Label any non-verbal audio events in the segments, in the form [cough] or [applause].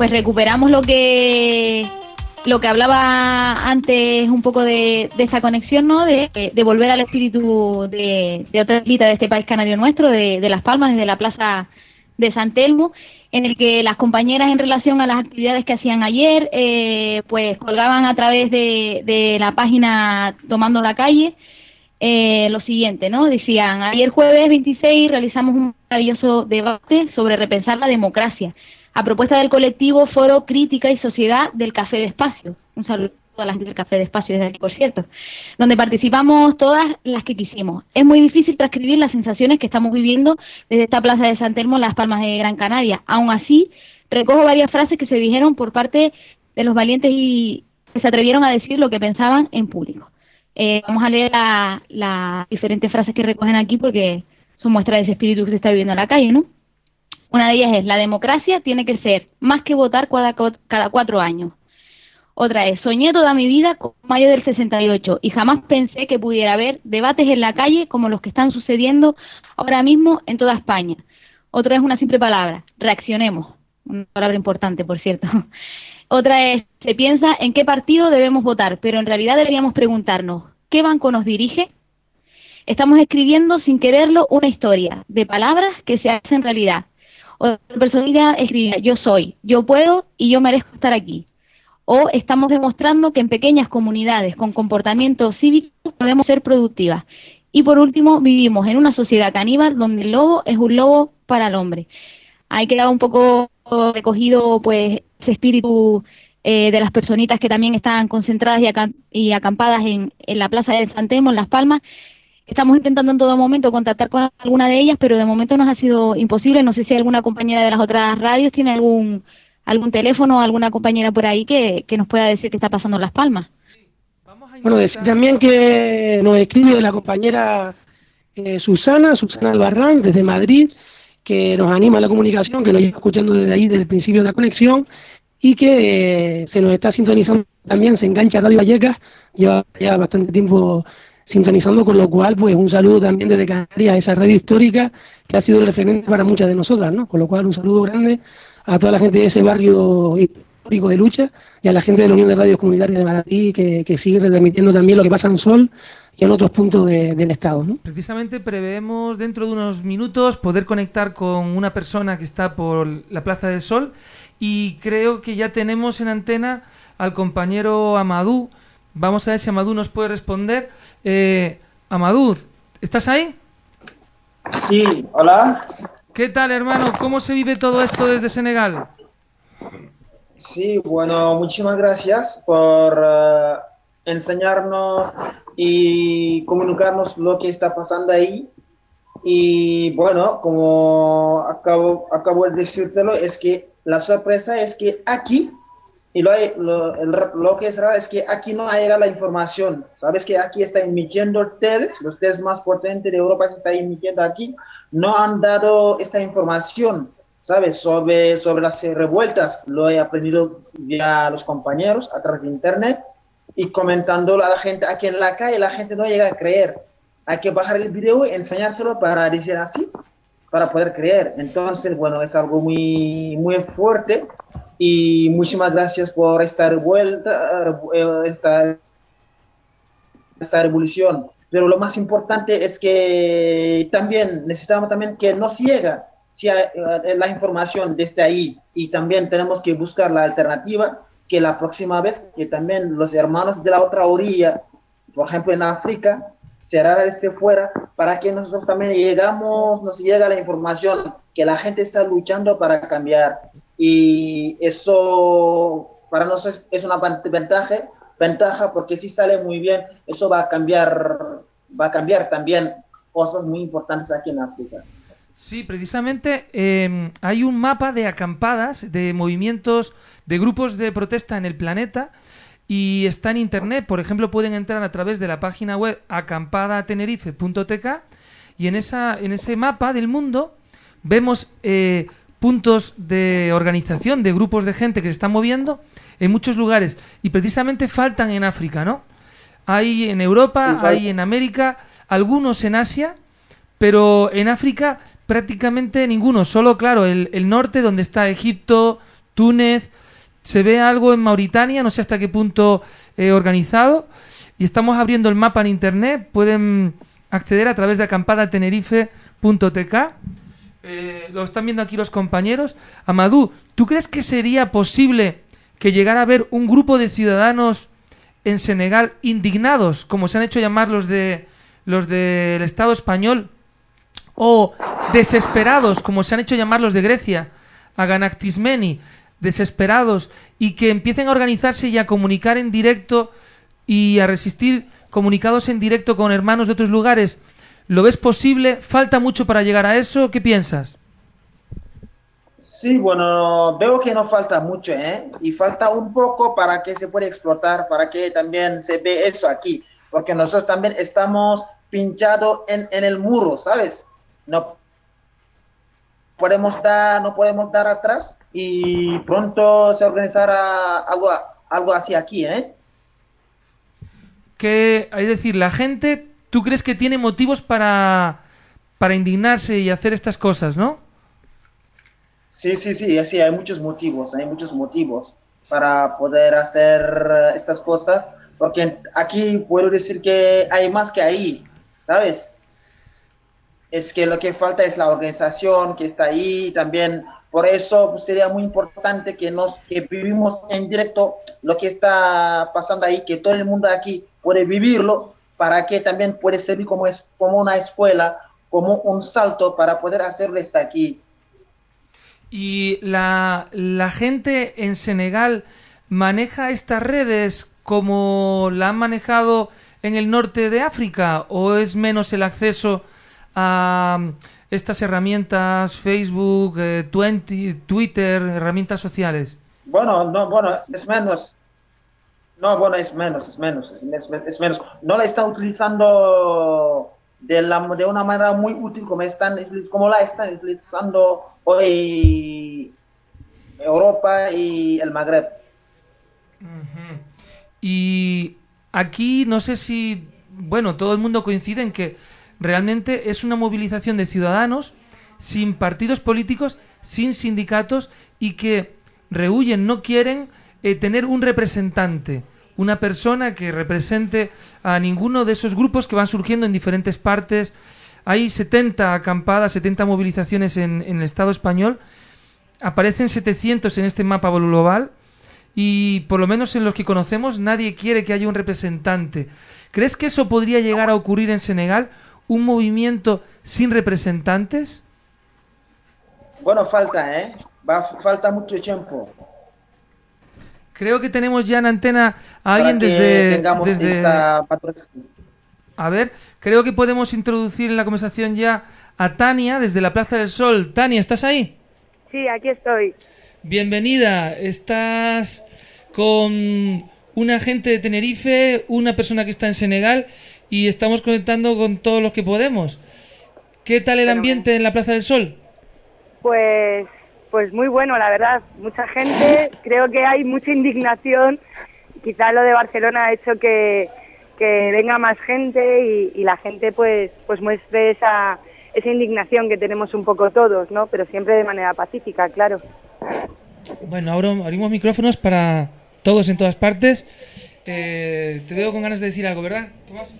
pues recuperamos lo que lo que hablaba antes un poco de, esta conexión, ¿no? De, volver al espíritu de, de otra islita de este país canario nuestro, de, Las Palmas, desde la plaza de San Telmo, en el que las compañeras en relación a las actividades que hacían ayer, eh, pues colgaban a través de, la página Tomando la Calle eh, lo siguiente, ¿no? Decían, ayer jueves 26 realizamos un maravilloso debate sobre repensar la democracia a propuesta del colectivo Foro Crítica y Sociedad del Café de Espacio. Un saludo a la gente del Café de Espacio desde aquí, por cierto, donde participamos todas las que quisimos. Es muy difícil transcribir las sensaciones que estamos viviendo desde esta plaza de San Telmo en Las Palmas de Gran Canaria. Aún así, recojo varias frases que se dijeron por parte de los valientes y que se atrevieron a decir lo que pensaban en público. Eh, vamos a leer las diferentes frases que recogen aquí porque son muestras de ese espíritu que se está viviendo en la calle, ¿no? Una de ellas es, la democracia tiene que ser más que votar cada, cuatro años. Otra es, soñé toda mi vida con mayo del 68 y jamás pensé que pudiera haber debates en la calle como los que están sucediendo ahora mismo en toda España. Otra es una simple palabra, reaccionemos. Una palabra importante, por cierto. [laughs] Otra es, se piensa en qué partido debemos votar, pero en realidad deberíamos preguntarnos, ¿qué banco nos dirige? Estamos escribiendo sin quererlo una historia de palabras que se hacen realidad otra persona escribía, yo soy, yo puedo y yo merezco estar aquí. O estamos demostrando que en pequeñas comunidades con comportamiento cívico podemos ser productivas. Y por último, vivimos en una sociedad caníbal donde el lobo es un lobo para el hombre. Ahí queda un poco recogido pues ese espíritu eh, de las personitas que también están concentradas y, acampadas en, la plaza de San en Las Palmas, Estamos intentando en todo momento contactar con alguna de ellas, pero de momento nos ha sido imposible. No sé si alguna compañera de las otras radios tiene algún algún teléfono o alguna compañera por ahí que, nos pueda decir qué está pasando en Las Palmas. Bueno, decir también que nos escribe la compañera eh, Susana, Susana Albarrán, desde Madrid, que nos anima a la comunicación, que nos está escuchando desde ahí, desde el principio de la conexión, y que eh, se nos está sintonizando también, se engancha Radio Vallecas, lleva ya bastante tiempo sintonizando, con lo cual, pues un saludo también desde Canarias a esa radio histórica que ha sido referente para muchas de nosotras, ¿no? Con lo cual, un saludo grande a toda la gente de ese barrio histórico de lucha y a la gente de la Unión de Radios Comunitarias de Madrid que, que sigue retransmitiendo también lo que pasa en Sol y en otros puntos del Estado. ¿no? Precisamente preveemos dentro de unos minutos poder conectar con una persona que está por la Plaza del Sol y creo que ya tenemos en antena al compañero Amadú. Vamos a ver si Amadú nos puede responder. Eh, Amadou, ¿estás ahí? Sí, hola. ¿Qué tal, hermano? ¿Cómo se vive todo esto desde Senegal? Sí, bueno, muchísimas gracias por eh, enseñarnos y comunicarnos lo que está pasando ahí. Y bueno, como acabo, acabo de decírtelo, es que la sorpresa es que aquí y lo, lo, que es raro es que aquí no llega la información. Sabes que aquí está emitiendo TED, los TED más potentes de Europa que está emitiendo aquí, no han dado esta información, ¿sabes? Sobre, sobre las revueltas. Lo he aprendido ya los compañeros a través de Internet y comentándolo a la gente aquí en la calle, la gente no llega a creer. Hay que bajar el video y enseñárselo para decir así, para poder creer. Entonces, bueno, es algo muy, muy fuerte y muchísimas gracias por esta vuelta, eh, esta, esta revolución. Pero lo más importante es que también necesitamos también que nos llega eh, la información desde ahí y también tenemos que buscar la alternativa que la próxima vez que también los hermanos de la otra orilla, por ejemplo en África, cerrar este fuera para que nosotros también llegamos, nos llega la información que la gente está luchando para cambiar y eso para nosotros es una ventaja, ventaja porque si sale muy bien, eso va a cambiar, va a cambiar también cosas muy importantes aquí en África. Sí, precisamente em, hay un mapa de acampadas, de movimientos, de grupos de protesta en el planeta y está en internet. Por ejemplo, pueden entrar a través de la página web acampadatenerife.tk y en, esa, en ese mapa del mundo vemos eh, puntos de organización de grupos de gente que se están moviendo en muchos lugares. Y precisamente faltan en África, ¿no? Hay en Europa, hay en América, algunos en Asia, pero en África prácticamente ninguno, solo claro, el, norte donde está Egipto, Túnez, se ve algo en Mauritania, no sé hasta qué punto eh, organizado, y estamos abriendo el mapa en internet, pueden acceder a través de acampada-tenerife.tk. Eh, lo están viendo aquí los compañeros. Amadou, ¿tú crees que sería posible que llegara a haber un grupo de ciudadanos en Senegal indignados, como se han hecho llamar los de los del Estado español, o desesperados, como se han hecho llamar los de Grecia, a Ganactismeni, desesperados, y que empiecen a organizarse y a comunicar en directo y a resistir comunicados en directo con hermanos de otros lugares. ¿Lo ves posible? ¿Falta mucho para llegar a eso? ¿Qué piensas? Sí, bueno, veo que no falta mucho, ¿eh? Y falta un poco para que se pueda explotar, para que también se ve eso aquí, porque nosotros también estamos pinchados en, en el muro, ¿sabes? No podemos dar, no podemos dar atrás y pronto se organizará algo, algo así aquí, ¿eh? Que, es decir, la gente, ¿tú crees que tiene motivos para, para indignarse y hacer estas cosas, no? Sí, sí, sí, sí, hay muchos motivos, hay muchos motivos para poder hacer estas cosas, porque aquí puedo decir que hay más que ahí, ¿sabes? Es que lo que falta es la organización que está ahí, también por eso sería muy importante que nos que vivimos en directo lo que está pasando ahí, que todo el mundo aquí puede vivirlo, para que también puede servir como, es, como una escuela, como un salto para poder hacerlo hasta aquí. ¿Y la, la gente en Senegal maneja estas redes como la han manejado en el norte de África o es menos el acceso a estas herramientas, Facebook, eh, Twitter, herramientas sociales? Bueno, no, bueno, es menos. No, bueno, es menos, es menos, es, menos. No la están utilizando de, una manera muy útil como la están utilizando hoy Europa y el Magreb. Y aquí no sé si, bueno, todo el mundo coincide en que realmente es una movilización de ciudadanos sin partidos políticos, sin sindicatos y que rehuyen, no quieren eh, tener un representante, una persona que represente a ninguno de esos grupos que van surgiendo en diferentes partes. Hay 70 acampadas, 70 movilizaciones en, en el Estado español, aparecen 700 en este mapa global y por lo menos en los que conocemos nadie quiere que haya un representante. ¿Crees que eso podría llegar a ocurrir en Senegal? un movimiento sin representantes? Bueno, falta, ¿eh? Va, falta mucho tiempo. Creo que tenemos ya en antena a alguien desde... desde... A ver, creo que podemos introducir en la conversación ya a Tania desde la Plaza del Sol. Tania, ¿estás ahí? Sí, aquí estoy. Bienvenida. Estás con un agente de Tenerife, una persona que está en Senegal y estamos conectando con todos los que podemos. ¿Qué tal el ambiente en la Plaza del Sol? Pues, pues muy bueno, la verdad. Mucha gente, [laughs] creo que hay mucha indignación. Quizás lo de Barcelona ha hecho que, venga más gente y, la gente pues, pues muestre esa, esa indignación que tenemos un poco todos, ¿no? Pero siempre de manera pacífica, claro. Bueno, ahora abrimos micrófonos para todos en todas partes. Eh, te veo con ganas de decir algo, ¿verdad, Tomás?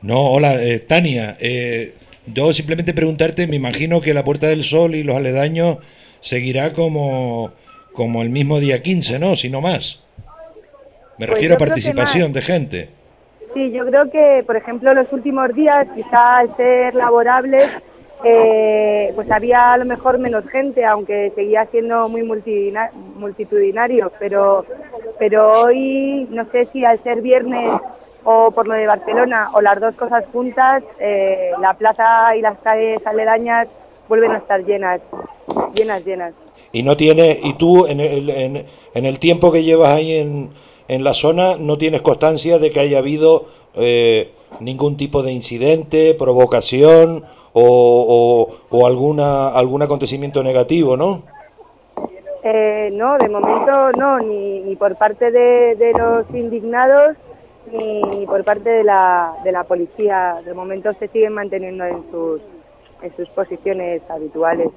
No, hola, eh, Tania. Eh, yo simplemente preguntarte, me imagino que la Puerta del Sol y los aledaños seguirá como, como el mismo día 15, ¿no? Si no más. Me pues refiero a participación de gente. Sí, yo creo que, por ejemplo, los últimos días, quizá al ser laborables, eh, pues había a lo mejor menos gente, aunque seguía siendo muy multitudinario, pero, pero hoy, no sé si al ser viernes o por lo de Barcelona o las dos cosas juntas, eh, la plaza y las calles aledañas vuelven a estar llenas, llenas, llenas. Y no tiene, y tú en el, en, el tiempo que llevas ahí en, en, la zona no tienes constancia de que haya habido eh, ningún tipo de incidente, provocación o, o, alguna algún acontecimiento negativo, ¿no? Eh, no, de momento no, ni, ni por parte de, de los indignados ni por parte de la, de la policía. De momento se siguen manteniendo en sus, en sus posiciones habituales.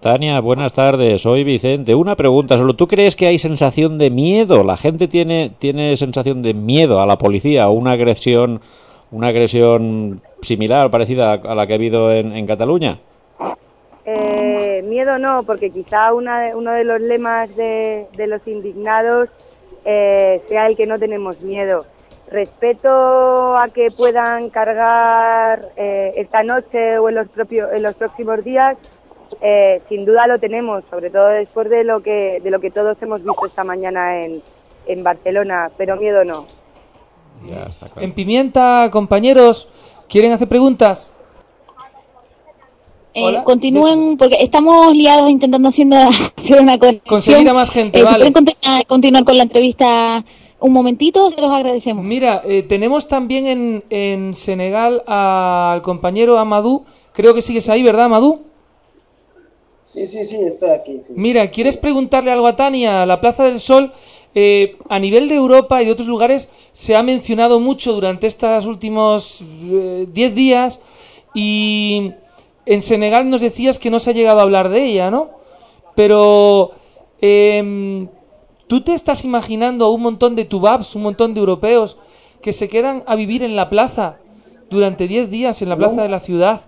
Tania, buenas tardes. Soy Vicente. Una pregunta solo. ¿Tú crees que hay sensación de miedo? ¿La gente tiene, tiene sensación de miedo a la policía o una agresión, una agresión similar, parecida a la que ha habido en, Cataluña? Eh, miedo no, porque quizá una uno de los lemas de, los indignados eh, sea el que no tenemos miedo. Respeto a que puedan cargar eh, esta noche o en los, propios, en los próximos días, eh, sin duda lo tenemos, sobre todo después de lo que, de lo que todos hemos visto esta mañana en, en Barcelona, pero miedo no. En Pimienta, compañeros, ¿quieren hacer preguntas? Eh, continúen, porque estamos liados intentando haciendo, [laughs] hacer una Conseguir a más gente, vale. continuar con la entrevista un momentito, se los agradecemos. Mira, eh, tenemos también en, en Senegal al compañero Amadou. Creo que sigues ahí, ¿verdad, Amadou? Sí, sí, sí, estoy aquí. Mira, ¿quieres preguntarle algo a Tania? La Plaza del Sol, eh, a nivel de Europa y de otros lugares, se ha mencionado mucho durante estos últimos 10 eh, días y en Senegal nos decías que no se ha llegado a hablar de ella, ¿no? Pero eh, ¿Tú te estás imaginando un montón de tubabs, un montón de europeos que se quedan a vivir en la plaza durante 10 días en la plaza de la ciudad?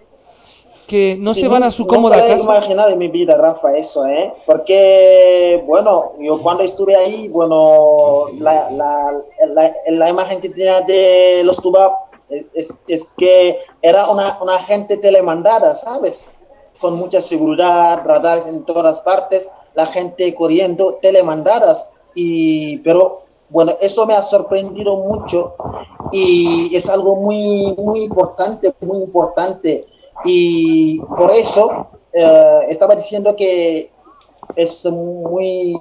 Que no se van a su cómoda casa. No imaginar en mi vida, Rafa, eso, ¿eh? Porque, bueno, yo cuando estuve ahí, bueno, la, la, la, imagen que tenía de los tubabs es, es, que era una, una gente telemandada, ¿sabes? Con mucha seguridad, radares en todas partes la gente corriendo, telemandadas, y, pero bueno, eso me ha sorprendido mucho y es algo muy, muy importante, muy importante. Y por eso eh, estaba diciendo que es muy,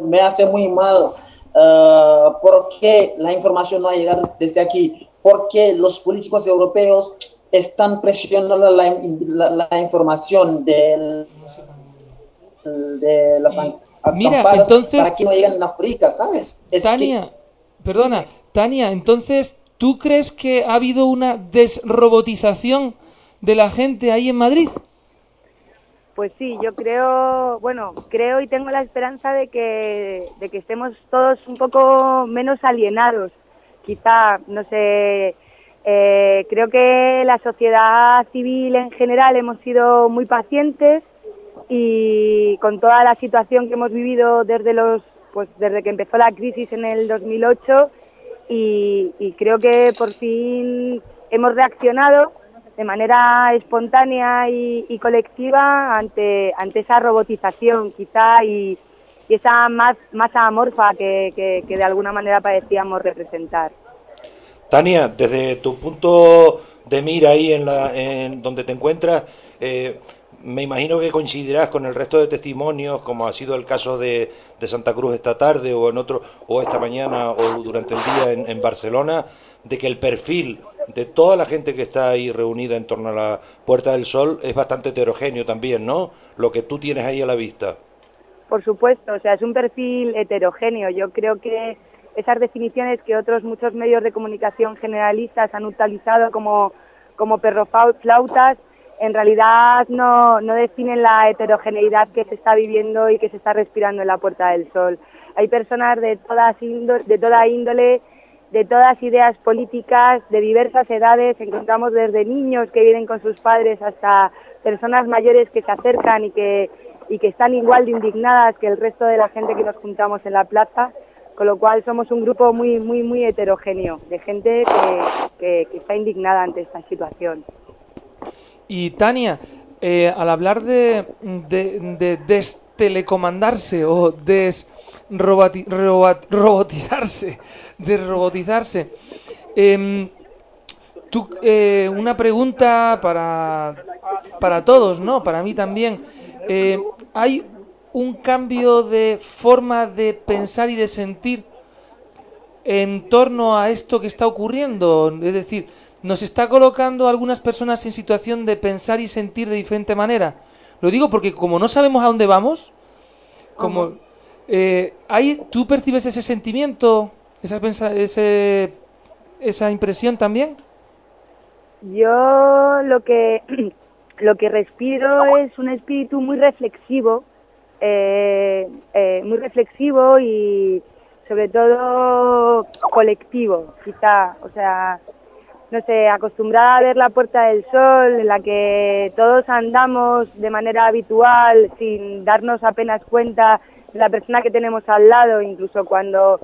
me hace muy mal uh, porque la información no ha llegado desde aquí, porque los políticos europeos están presionando la, la información del de las Mira, entonces para que no lleguen a África, ¿sabes? Tania, perdona, Tania, entonces ¿tú crees que ha habido una desrobotización de la gente ahí en Madrid? Pues sí, yo creo, bueno, creo y tengo la esperanza de que, de que estemos todos un poco menos alienados. Quizá, no sé, eh, creo que la sociedad civil en general hemos sido muy pacientes y con toda la situación que hemos vivido desde los pues desde que empezó la crisis en el 2008 y, creo que por fin hemos reaccionado de manera espontánea y, colectiva ante ante esa robotización quizá y, esa más masa amorfa que, que, de alguna manera parecíamos representar. Tania, desde tu punto de mira ahí en, la, en donde te encuentras, eh, me imagino que coincidirás con el resto de testimonios, como ha sido el caso de, Santa Cruz esta tarde o en otro, o esta mañana o durante el día en, Barcelona, de que el perfil de toda la gente que está ahí reunida en torno a la Puerta del Sol es bastante heterogéneo también, ¿no? Lo que tú tienes ahí a la vista. Por supuesto, o sea, es un perfil heterogéneo. Yo creo que esas definiciones que otros muchos medios de comunicación generalistas han utilizado como, como perroflautas, en realidad no, no definen la heterogeneidad que se está viviendo y que se está respirando en la Puerta del Sol. Hay personas de, todas de toda índole, de todas ideas políticas, de diversas edades. Encontramos desde niños que vienen con sus padres hasta personas mayores que se acercan y que, y que están igual de indignadas que el resto de la gente que nos juntamos en la plaza. Con lo cual somos un grupo muy, muy, muy heterogéneo de gente que está indignada ante esta situación. Y Tania, eh, al hablar de, de, destelecomandarse o desrobotizarse, [laughs] desrobotizarse, em, eh, una pregunta para, para todos, ¿no? Para mí también. Eh, ¿Hay un cambio de forma de pensar y de sentir en torno a esto que está ocurriendo? Es decir, nos está colocando a algunas personas en situación de pensar y sentir de diferente manera. Lo digo porque como no sabemos a dónde vamos, como eh, ¿tú percibes ese sentimiento, esa, ese, esa impresión también? Yo lo que [clears throat] lo que respiro es un espíritu muy reflexivo, eh, eh, muy reflexivo y sobre todo colectivo, quizá, o sea, no sé, acostumbrada a ver la Puerta del Sol, en la que todos andamos de manera habitual, sin darnos apenas cuenta de la persona que tenemos al lado, incluso cuando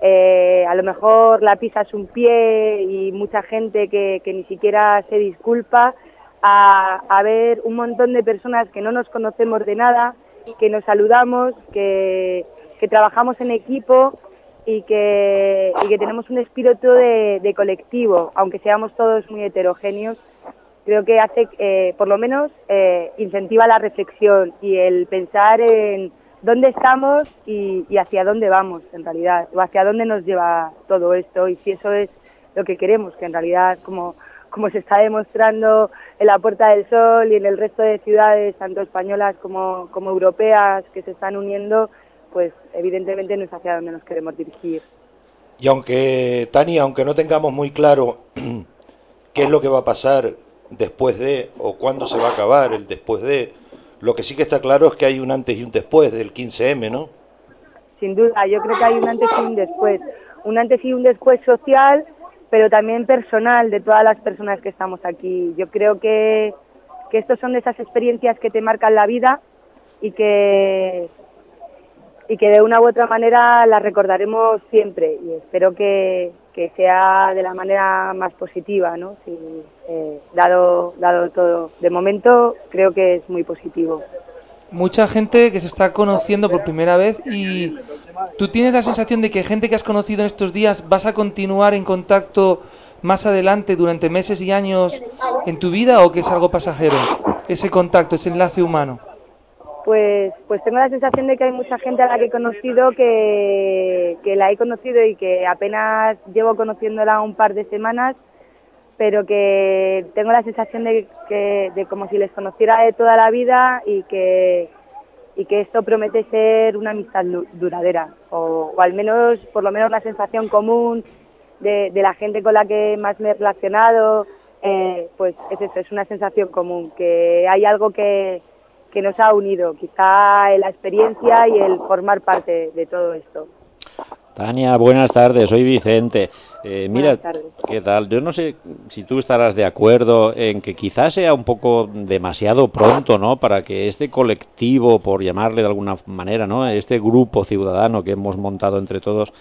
eh, a lo mejor la pisas un pie y mucha gente que, ni siquiera se disculpa, a, a, ver un montón de personas que no nos conocemos de nada, que nos saludamos, que, que trabajamos en equipo y que, y que tenemos un espíritu de, de, colectivo, aunque seamos todos muy heterogéneos, creo que hace, eh, por lo menos, eh, incentiva la reflexión y el pensar en dónde estamos y, y, hacia dónde vamos, en realidad, o hacia dónde nos lleva todo esto y si eso es lo que queremos, que en realidad, como, como se está demostrando en la Puerta del Sol y en el resto de ciudades, tanto españolas como, como europeas, que se están uniendo, pues evidentemente no es hacia donde nos queremos dirigir. Y aunque, Tania, aunque no tengamos muy claro [clears throat] qué es lo que va a pasar después de, o cuándo se va a acabar el después de, lo que sí que está claro es que hay un antes y un después del 15M, ¿no? Sin duda, yo creo que hay un antes y un después. Un antes y un después social, pero también personal de todas las personas que estamos aquí. Yo creo que, que estos son de esas experiencias que te marcan la vida y que, y que de una u otra manera la recordaremos siempre y espero que, que sea de la manera más positiva, ¿no? Si, eh, dado, dado todo. De momento creo que es muy positivo. Mucha gente que se está conociendo por primera vez y tú tienes la sensación de que gente que has conocido en estos días vas a continuar en contacto más adelante durante meses y años en tu vida o que es algo pasajero ese contacto, ese enlace humano pues, pues tengo la sensación de que hay mucha gente a la que he conocido que, que la he conocido y que apenas llevo conociéndola un par de semanas, pero que tengo la sensación de que de como si les conociera de toda la vida y que y que esto promete ser una amistad duradera o, o al menos por lo menos la sensación común de, de, la gente con la que más me he relacionado eh, pues es eso es una sensación común que hay algo que que nos ha unido, quizá la experiencia y el formar parte de todo esto. Tania, buenas tardes, soy Vicente. Eh, mira, ¿qué tal? Yo no sé si tú estarás de acuerdo en que quizás sea un poco demasiado pronto, ¿no? Para que este colectivo, por llamarle de alguna manera, ¿no? Este grupo ciudadano que hemos montado entre todos,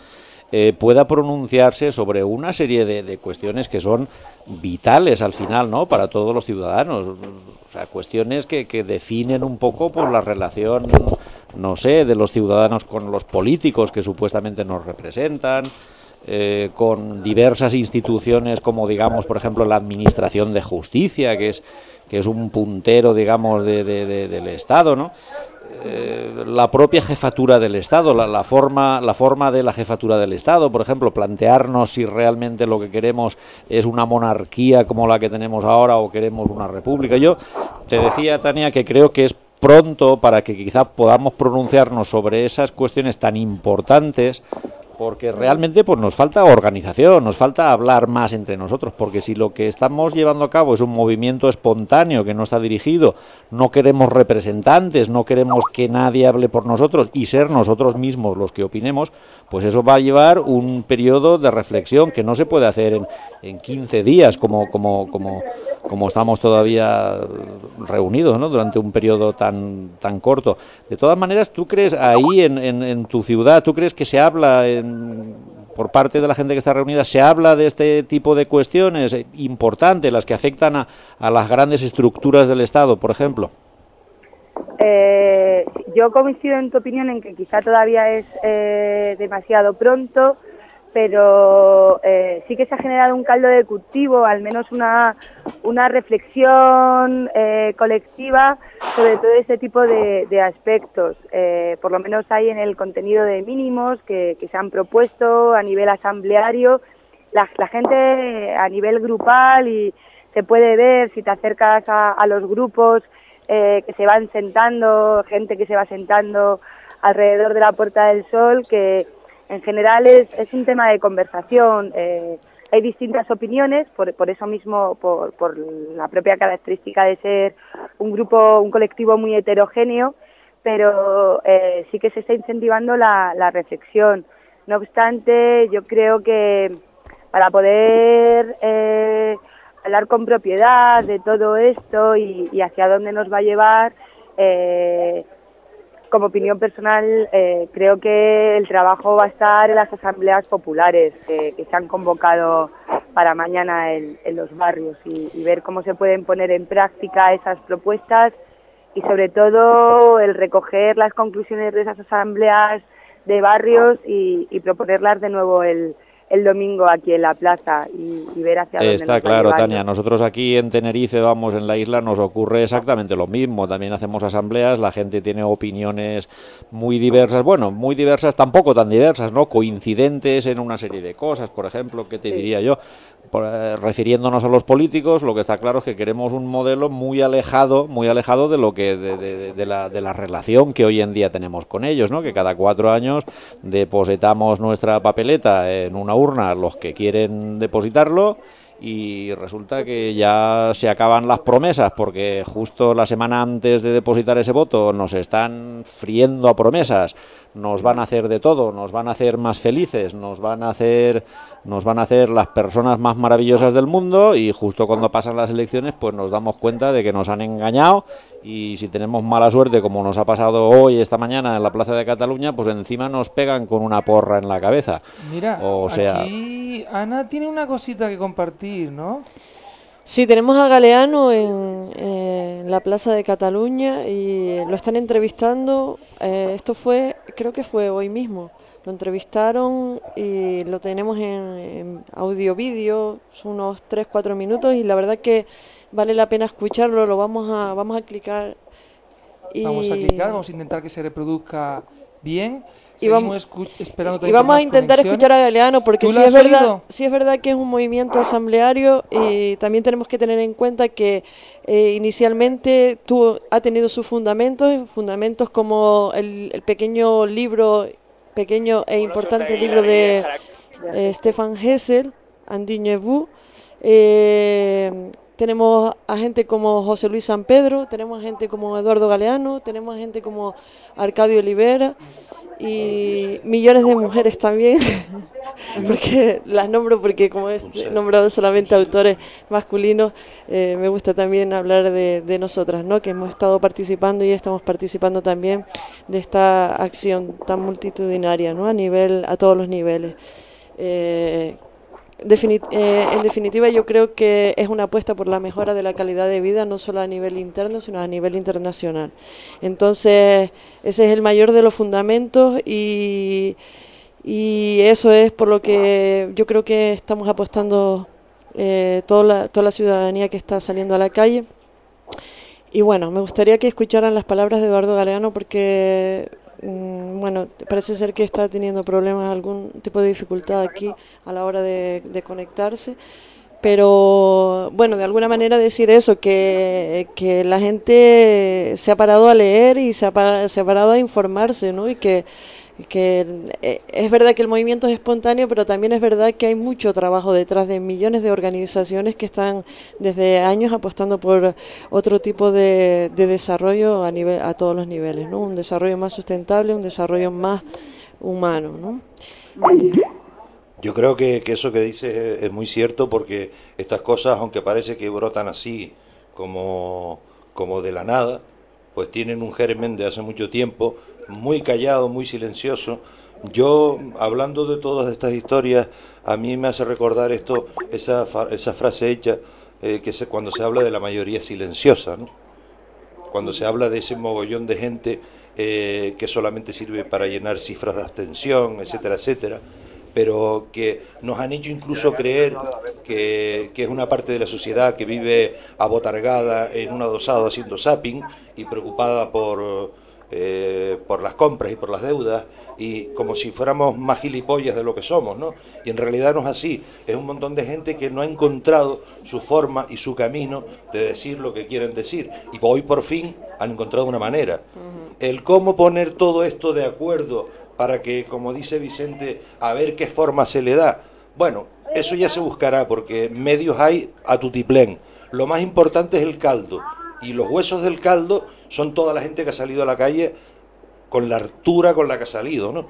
eh, pueda pronunciarse sobre una serie de, cuestiones que son vitales al final, ¿no? Para todos los ciudadanos. O sea, cuestiones que, que definen un poco por la relación, no sé, de los ciudadanos con los políticos que supuestamente nos representan. Eh, con diversas instituciones como digamos por ejemplo la administración de justicia que es que es un puntero digamos de, de, de, del estado no eh, la propia jefatura del Estado, la, la, forma, la forma de la jefatura del Estado, por ejemplo, plantearnos si realmente lo que queremos es una monarquía como la que tenemos ahora o queremos una república. Yo te decía, Tania, que creo que es pronto para que quizá podamos pronunciarnos sobre esas cuestiones tan importantes porque realmente pues nos falta organización, nos falta hablar más entre nosotros, porque si lo que estamos llevando a cabo es un movimiento espontáneo que no está dirigido, no queremos representantes, no queremos que nadie hable por nosotros y ser nosotros mismos los que opinemos, pues eso va a llevar un periodo de reflexión que no se puede hacer en, en 15 días como, como, como, como estamos todavía reunidos ¿no? durante un periodo tan, tan corto. De todas maneras, ¿tú crees ahí en, en, en tu ciudad, tú crees que se habla en, por parte de la gente que está reunida, se habla de este tipo de cuestiones importantes, las que afectan a, a las grandes estructuras del Estado, por ejemplo? Eh, yo coincido en tu opinión en que quizá todavía es eh, demasiado pronto, pero eh, sí que se ha generado un caldo de cultivo, al menos una, una reflexión eh, colectiva sobre todo este tipo de, de aspectos. Eh, por lo menos hay en el contenido de mínimos que, se han propuesto a nivel asambleario. La, la, gente a nivel grupal y se puede ver si te acercas a, a los grupos eh, que se van sentando, gente que se va sentando alrededor de la Puerta del Sol, que en general es, es un tema de conversación. Eh, hay distintas opiniones, por, por eso mismo, por, la propia característica de ser un grupo, un colectivo muy heterogéneo, pero eh, sí que se está incentivando la, la reflexión. No obstante, yo creo que para poder eh, hablar con propiedad de todo esto y, y hacia dónde nos va a llevar, eh, como opinión personal, eh, creo que el trabajo va a estar en las asambleas populares eh, que se han convocado para mañana en, los barrios y, y ver cómo se pueden poner en práctica esas propuestas y sobre todo el recoger las conclusiones de esas asambleas de barrios y, y proponerlas de nuevo el, el domingo aquí en la plaza y, y ver hacia dónde Está nos claro. Tania. Nosotros aquí en Tenerife, vamos, en la isla, nos ocurre exactamente lo mismo. También hacemos asambleas, la gente tiene opiniones muy diversas. Bueno, muy diversas, tampoco tan diversas, ¿no? Coincidentes en una serie de cosas. Por ejemplo, ¿qué te diría yo? Por, eh, refiriéndonos a los políticos, lo que está claro es que queremos un modelo muy alejado, muy alejado de lo que de, de- de la, de la relación que hoy en día tenemos con ellos, ¿no? Que cada cuatro años depositamos nuestra papeleta en una urna los que quieren depositarlo y resulta que ya se acaban las promesas porque justo la semana antes de depositar ese voto nos están friendo a promesas, nos van a hacer de todo, nos van a hacer más felices, nos van a hacer nos van a hacer las personas más maravillosas del mundo y justo cuando pasan las elecciones pues nos damos cuenta de que nos han engañado y si tenemos mala suerte como nos ha pasado hoy esta mañana en la Plaza de Cataluña pues encima nos pegan con una porra en la cabeza. Mira, O sea- aquí Ana tiene una cosita que compartir, ¿no? Sí, tenemos a Galeano en, en la Plaza de Cataluña y lo están entrevistando. eh, esto fue, creo que fue hoy mismo. Lo entrevistaron y lo tenemos en, en audio-vídeo, son unos 3-4 minutos y la verdad que vale la pena escucharlo. Lo vamos a, vamos a clicar. Y, Vamos a clicar, vamos a intentar que se reproduzca bien. Y Seguimos vamos- y vamos a intentar escuchar a Galeano porque ¿Tú sí lo es verdad, sí es verdad que es un movimiento asambleario y también tenemos que tener en cuenta que eh, inicialmente tuvo, ha tenido sus fundamentos, fundamentos como el, el pequeño libro, pequeño e importante libro de eh, Stefan Hessel, Andiñevu. Eh, tenemos a gente como José Luis San Pedro, tenemos a gente como Eduardo Galeano, tenemos a gente como Arcadio Olivera y millones de mujeres también, [laughs] porque las nombro porque como he nombrado solamente autores masculinos, eh, me gusta también hablar de, de nosotras, ¿no? que hemos estado participando y estamos participando también de esta acción tan multitudinaria, ¿no? a nivel, a todos los niveles. Eh, Eh, en definitiva, yo creo que es una apuesta por la mejora de la calidad de vida, no solo a nivel interno, sino a nivel internacional. Entonces, ese es el mayor de los fundamentos y, eso es por lo que yo creo que estamos apostando eh, toda, la, ciudadanía que está saliendo a la calle. Y bueno, me gustaría que escucharan las palabras de Eduardo Galeano porque, bueno, parece ser que está teniendo problemas, algún tipo de dificultad aquí a la hora de, conectarse. Pero, bueno, de alguna manera decir eso, que, que la gente se ha parado a leer y se ha, se ha parado a informarse, ¿no? Y que, que eh, es verdad que el movimiento es espontáneo, pero también es verdad que hay mucho trabajo detrás de millones de organizaciones que están desde años apostando por otro tipo de, de desarrollo a nivel a todos los niveles, ¿no? Un desarrollo más sustentable, un desarrollo más humano, ¿no? Yo creo que, eso que dices es, es muy cierto porque estas cosas, aunque parece que brotan así como, como de la nada, pues tienen un germen de hace mucho tiempo, muy callado, muy silencioso. Yo, hablando de todas estas historias, a mí me hace recordar esto, esa, esa frase hecha, eh, que se, cuando se habla de la mayoría silenciosa, ¿no? cuando se habla de ese mogollón de gente eh, que solamente sirve para llenar cifras de abstención, etcétera, etcétera, pero que nos han hecho incluso creer que, que es una parte de la sociedad que vive abotargada en un adosado haciendo zapping y preocupada por, eh, por las compras y por las deudas y como si fuéramos más gilipollas de lo que somos, ¿no? Y en realidad no es así, es un montón de gente que no ha encontrado su forma y su camino de decir lo que quieren decir y hoy por fin han encontrado una manera. El cómo poner todo esto de acuerdo para que, como dice Vicente, a ver qué forma se le da. Bueno, eso ya se buscará, porque medios hay a tutiplén. Lo más importante es el caldo. Y los huesos del caldo son toda la gente que ha salido a la calle con la altura con la que ha salido, ¿no?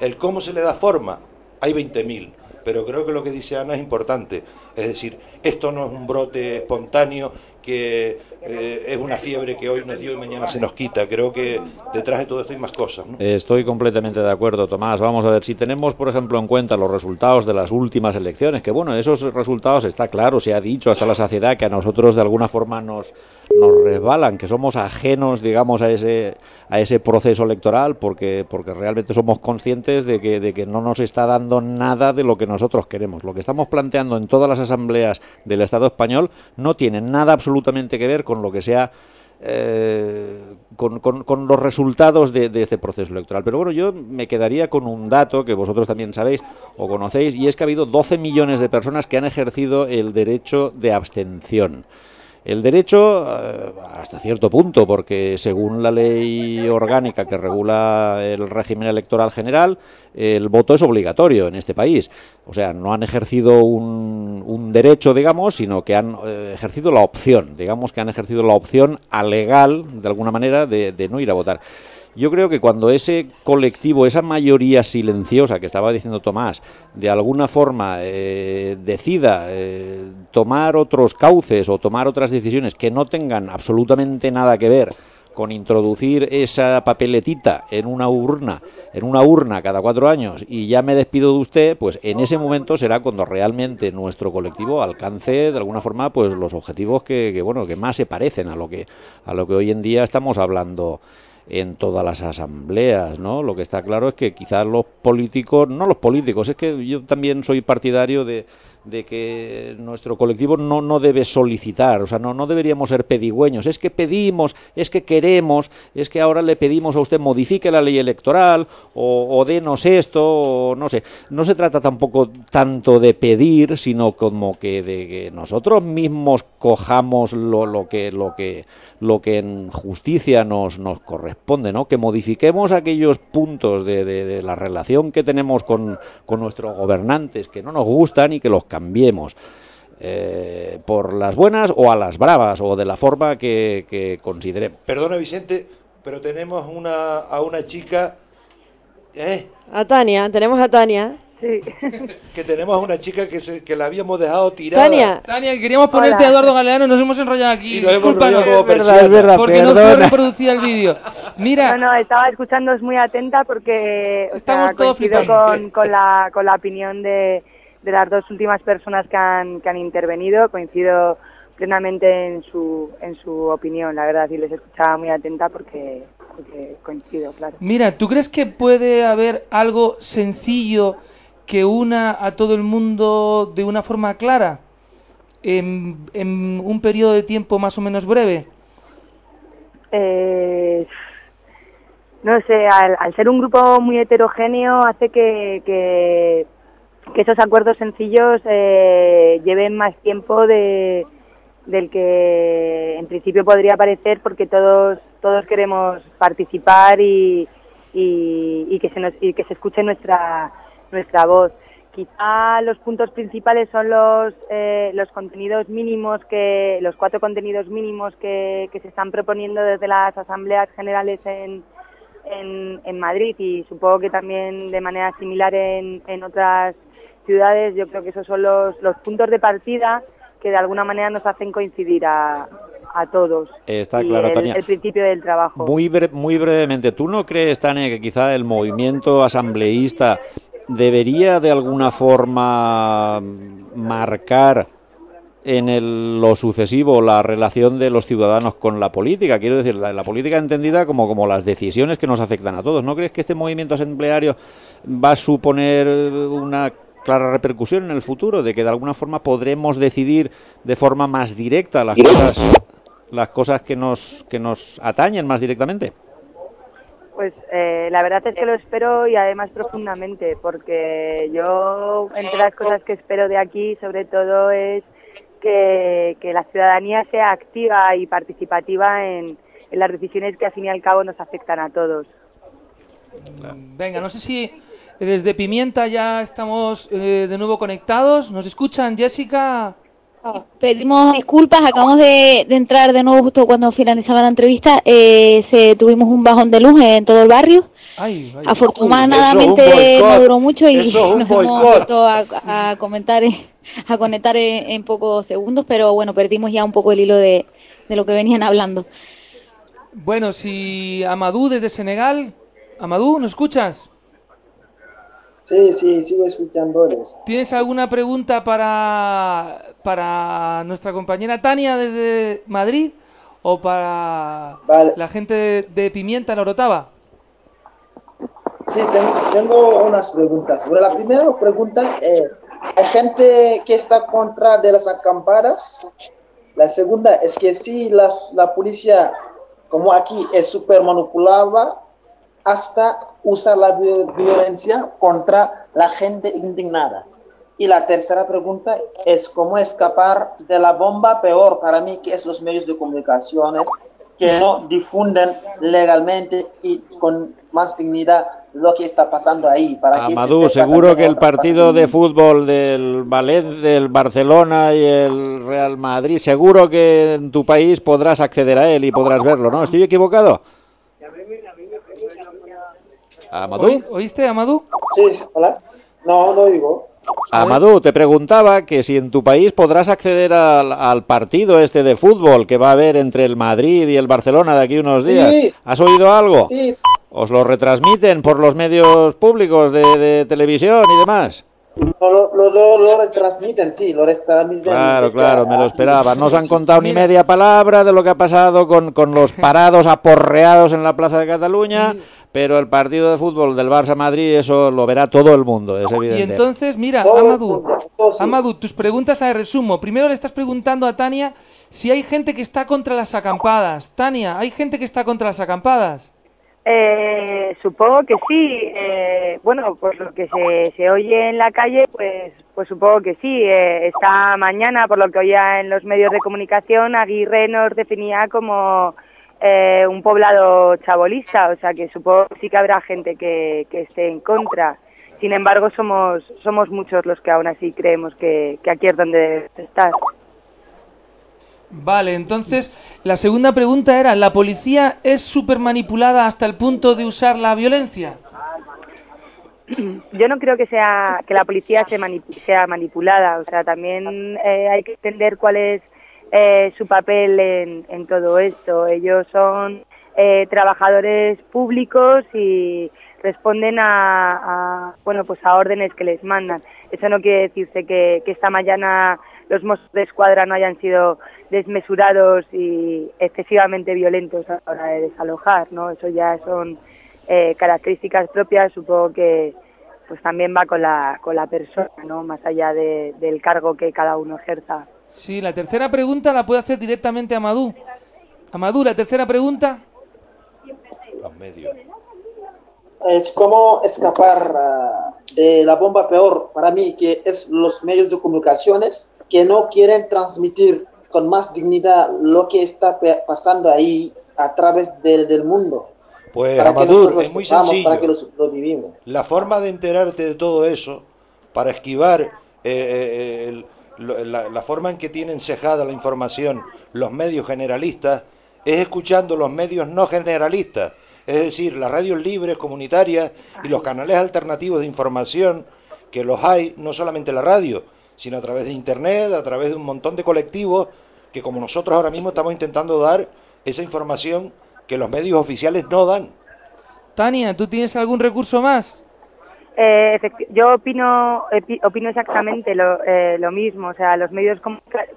El cómo se le da forma, hay 20.000, pero creo que lo que dice Ana es importante. Es decir, esto no es un brote espontáneo que eh, es una fiebre que hoy nos dio y mañana se nos quita. Creo que detrás de todo esto hay más cosas. ¿no? Estoy completamente de acuerdo, Tomás. Vamos a ver, si tenemos, por ejemplo, en cuenta los resultados de las últimas elecciones, que bueno, esos resultados está claro, se ha dicho hasta la saciedad que a nosotros de alguna forma nos, nos resbalan, que somos ajenos, digamos, a ese, a ese proceso electoral, porque, porque realmente somos conscientes de que, de que no nos está dando nada de lo que nosotros queremos. Lo que estamos planteando en todas las asambleas del Estado español no tiene nada absolutamente que ver con con lo que sea eh, con, con, los resultados de, de, este proceso electoral. Pero bueno, yo me quedaría con un dato que vosotros también sabéis o conocéis, y es que ha habido 12 millones de personas que han ejercido el derecho de abstención. El derecho eh, hasta cierto punto, porque según la ley orgánica que regula el régimen electoral general, el voto es obligatorio en este país. O sea, no han ejercido un, un derecho, digamos, sino que han eh, ejercido la opción, digamos que han ejercido la opción alegal, de alguna manera, de, de no ir a votar. Yo creo que cuando ese colectivo, esa mayoría silenciosa que estaba diciendo Tomás, de alguna forma eh, decida eh, tomar otros cauces o tomar otras decisiones que no tengan absolutamente nada que ver con introducir esa papeletita en una urna, en una urna cada cuatro años y ya me despido de usted, pues en ese momento será cuando realmente nuestro colectivo alcance de alguna forma pues los objetivos que, que bueno que más se parecen a lo que a lo que hoy en día estamos hablando en todas las asambleas, ¿no? Lo que está claro es que quizás los políticos, no los políticos, es que yo también soy partidario de, de que nuestro colectivo no, no debe solicitar, o sea, no, no deberíamos ser pedigüeños, es que pedimos, es que queremos, es que ahora le pedimos a usted modifique la ley electoral o, denos esto, o no sé. No se trata tampoco tanto de pedir, sino como que de que nosotros mismos cojamos lo, lo que lo que lo que en justicia nos, nos corresponde, ¿no? Que modifiquemos aquellos puntos de, de, de la relación que tenemos con, con nuestros gobernantes que no nos gustan y que los cambiemos. Eh, por las buenas o a las bravas o de la forma que, que consideremos. Perdona Vicente, pero tenemos una, a una chica... ¿eh? A Tania, tenemos a Tania. Sí. Que tenemos a una chica que, se, que la habíamos dejado tirada. Tania, Tania, queríamos ponerte Hola. a Eduardo Galeano, nos hemos enrollado aquí. Y nos hemos enrollado como es verdad, es verdad, porque no se perdona. reproducía el vídeo. Mira, No, no, estaba escuchándoos muy atenta porque o Estamos sea, todos con, con, la, con la opinión de, de las dos últimas personas que han, que han intervenido. Coincido plenamente en su, en su opinión, la verdad, y les escuchaba muy atenta porque, porque coincido, claro. Mira, ¿tú crees que puede haber algo sencillo que una a todo el mundo de una forma clara? En, en un periodo de tiempo más o menos breve. Eh, no sé, al, al ser un grupo muy heterogéneo hace que, que, que esos acuerdos sencillos eh, lleven más tiempo de, del que en principio podría parecer porque todos todos queremos participar y, y, que se nos, y que se escuche nuestra nuestra voz. Quizá los puntos principales son los, eh, los contenidos mínimos, que los cuatro contenidos mínimos que, que se están proponiendo desde las asambleas generales en, en, en Madrid y supongo que también de manera similar en, en otras ciudades. Yo creo que esos son los, los puntos de partida que de alguna manera nos hacen coincidir a, a todos. Está Y claro, el, Tania. el principio del trabajo. Muy, bre- muy brevemente, ¿tú no crees, Tania, que quizá el movimiento asambleísta debería de alguna forma marcar en el- lo sucesivo la relación de los ciudadanos con la política? Quiero decir, la, la política entendida como, como las decisiones que nos afectan a todos. ¿No crees que este movimiento asambleario va a suponer una clara repercusión en el futuro, de que de alguna forma podremos decidir de forma más directa las cosas, las cosas que nos, que nos atañen más directamente? Pues eh, la verdad es que lo espero y además profundamente, porque yo, entre las cosas que espero de aquí, sobre todo es que, que la ciudadanía sea activa y participativa en, en las decisiones que al fin y al cabo nos afectan a todos. Venga, no sé si Desde Pimienta ya estamos eh, de nuevo conectados. ¿Nos escuchan, Jessica? Pedimos disculpas, acabamos de, de entrar de nuevo justo cuando finalizaba la entrevista. Eh, se, tuvimos un bajón de luz en todo el barrio. Ay, ay. Afortunadamente no duró mucho y es nos hemos vuelto a, a comentar, en- a conectar en, en pocos segundos, pero bueno, perdimos ya un poco el hilo de, de lo que venían hablando. Bueno, si Amadou desde Senegal. Amadou, ¿nos escuchas? Sí, sí, sigo escuchándoles. ¿Tienes alguna pregunta para, para nuestra compañera Tania desde Madrid o para Vale. la gente de, de Pimienta, en Orotava? Sí, tengo, tengo unas preguntas. Bueno, la primera pregunta es, ¿hay gente que está contra de las acampadas? La segunda es que si las, la policía, como aquí, es súper manipulada hasta usar la vi- violencia contra la gente indignada. Y la tercera pregunta es cómo escapar de la bomba peor para mí, que es los medios de comunicaciones que no difunden legalmente y con más dignidad lo que está pasando ahí. Para que se seguro que el partido de fútbol del Valen- del Barcelona y el Real Madrid, seguro que en tu país podrás acceder a él y podrás verlo, ¿no? ¿Estoy equivocado? Amadou. ¿Oí- ¿Oíste, Amadou? Sí, sí, hola. No, no digo. Amadou, te preguntaba que si en tu país podrás acceder al, al partido este de fútbol que va a haber entre el Madrid y el Barcelona de aquí unos días. Sí. ¿Has oído algo? Sí, ¿Os lo retransmiten por los medios públicos de, de televisión y demás? lo, lo, lo, lo retransmiten, sí, lo retransmiten. Claro, claro, me lo esperaba. No os han contado ni media palabra de lo que ha pasado con, con los [laughs] parados aporreados en la Plaza de Cataluña, pero el partido de fútbol del Barça-Madrid, eso lo verá todo el mundo, es Y evidente. entonces, mira, Amadou. Amadou, tus preguntas a resumo. Primero le estás preguntando a Tania si hay gente que está contra las acampadas. Tania, ¿hay gente que está contra las acampadas? Eh, supongo que sí. Eh, bueno, pues lo que se, se oye en la calle, pues, pues supongo que sí. Eh, esta mañana, por lo que oía en los medios de comunicación, Aguirre nos definía como eh, un poblado chabolista, o sea que supongo que sí que habrá gente que, que esté en contra. Sin embargo, somos, somos muchos los que aún así creemos que, que aquí es donde debe estar. Vale, entonces la segunda pregunta era, ¿la policía es súper manipulada hasta el punto de usar la violencia? yo no creo que sea que la policía sea manipulada o sea también eh, hay que entender cuál es eh, su papel en, en todo esto ellos son eh, trabajadores públicos y responden a, a, bueno pues a órdenes que les mandan eso no quiere decirse que, esta mañana los mozos de escuadra no hayan sido desmesurados y excesivamente violentos a la hora de desalojar no eso ya son eh, características propias, supongo que pues también va con la, con la persona, ¿no? Más allá de- del cargo que cada uno ejerza. Sí, la tercera pregunta la puede hacer directamente Amadou. Amadou, la tercera pregunta. Los medios. es cómo escapar ah, de la bomba peor para mí, que es los medios de comunicaciones que no quieren transmitir con más dignidad lo que está pasando ahí a través del, del mundo. Pues Amadur, es muy sencillo. Para que lo, lo vivimos. La forma de enterarte de todo eso, para esquivar eh, eh, el- lo- la, la forma en que tienen cejada la información los medios generalistas, es escuchando los medios no generalistas, es decir, las radios libres, comunitarias y los canales alternativos de información, que los hay no solamente en la radio, sino a través de Internet, a través de un montón de colectivos, que como nosotros ahora mismo estamos intentando dar esa información que los medios oficiales no dan. Tania, ¿tú tienes algún recurso más? Eh, yo opino, opino exactamente lo, eh, lo mismo. O sea, los medios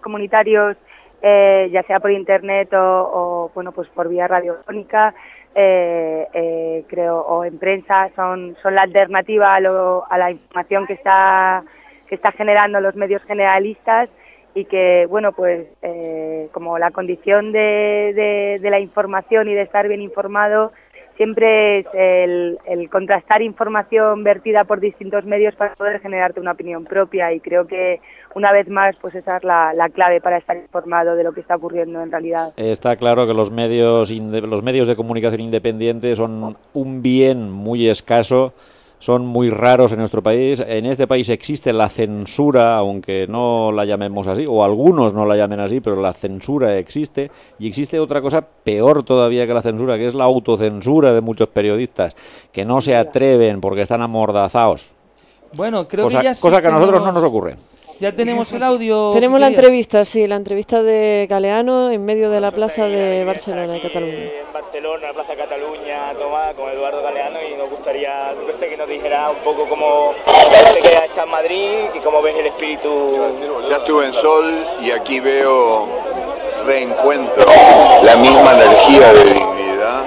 comunitarios, eh, ya sea por internet o, o, bueno, pues por vía radiofónica, eh, eh, creo, o en prensa, son, son la alternativa a, lo- a la información que está, que está generando los medios generalistas y que, bueno, pues eh, como la condición de, de la información y de estar bien informado siempre es el, contrastar información vertida por distintos medios para poder generarte una opinión propia y creo que una vez más pues esa es la, la clave para estar informado de lo que está ocurriendo en realidad. Está claro que los medios, los medios de comunicación independientes son un bien muy escaso son muy raros en nuestro país. En este país existe la censura, aunque no la llamemos así, o algunos no la llamen así, pero la censura existe. Y existe otra cosa peor todavía que la censura, que es la autocensura de muchos periodistas, que no se atreven porque están amordazados. Bueno, creo cosa, que ya sí cosa que a nosotros no nos ocurre. Ya tenemos el audio. Tenemos la entrevista, sí, la entrevista de Galeano en medio de la plaza de Barcelona, de Cataluña. En Barcelona, en la Plaza Cataluña, tomada con Eduardo Galeano y nos gustaría, que nos dijera un poco cómo parece que está en Madrid y cómo ves el espíritu. Ya estuve en Sol y aquí veo, reencuentro la misma energía de dignidad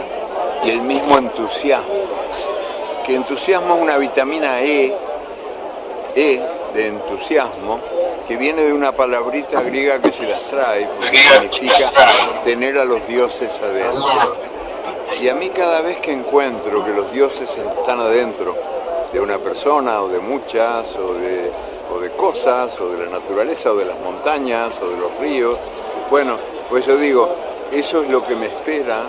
y el mismo entusiasmo. Que entusiasmo es una vitamina E, E de entusiasmo, que viene de una palabrita griega que se las trae, porque significa tener a los dioses adentro. Y a mí cada vez que encuentro que los dioses están adentro de una persona o de muchas o de, o de cosas o de la naturaleza o de las montañas o de los ríos, bueno, pues yo digo, eso es lo que me espera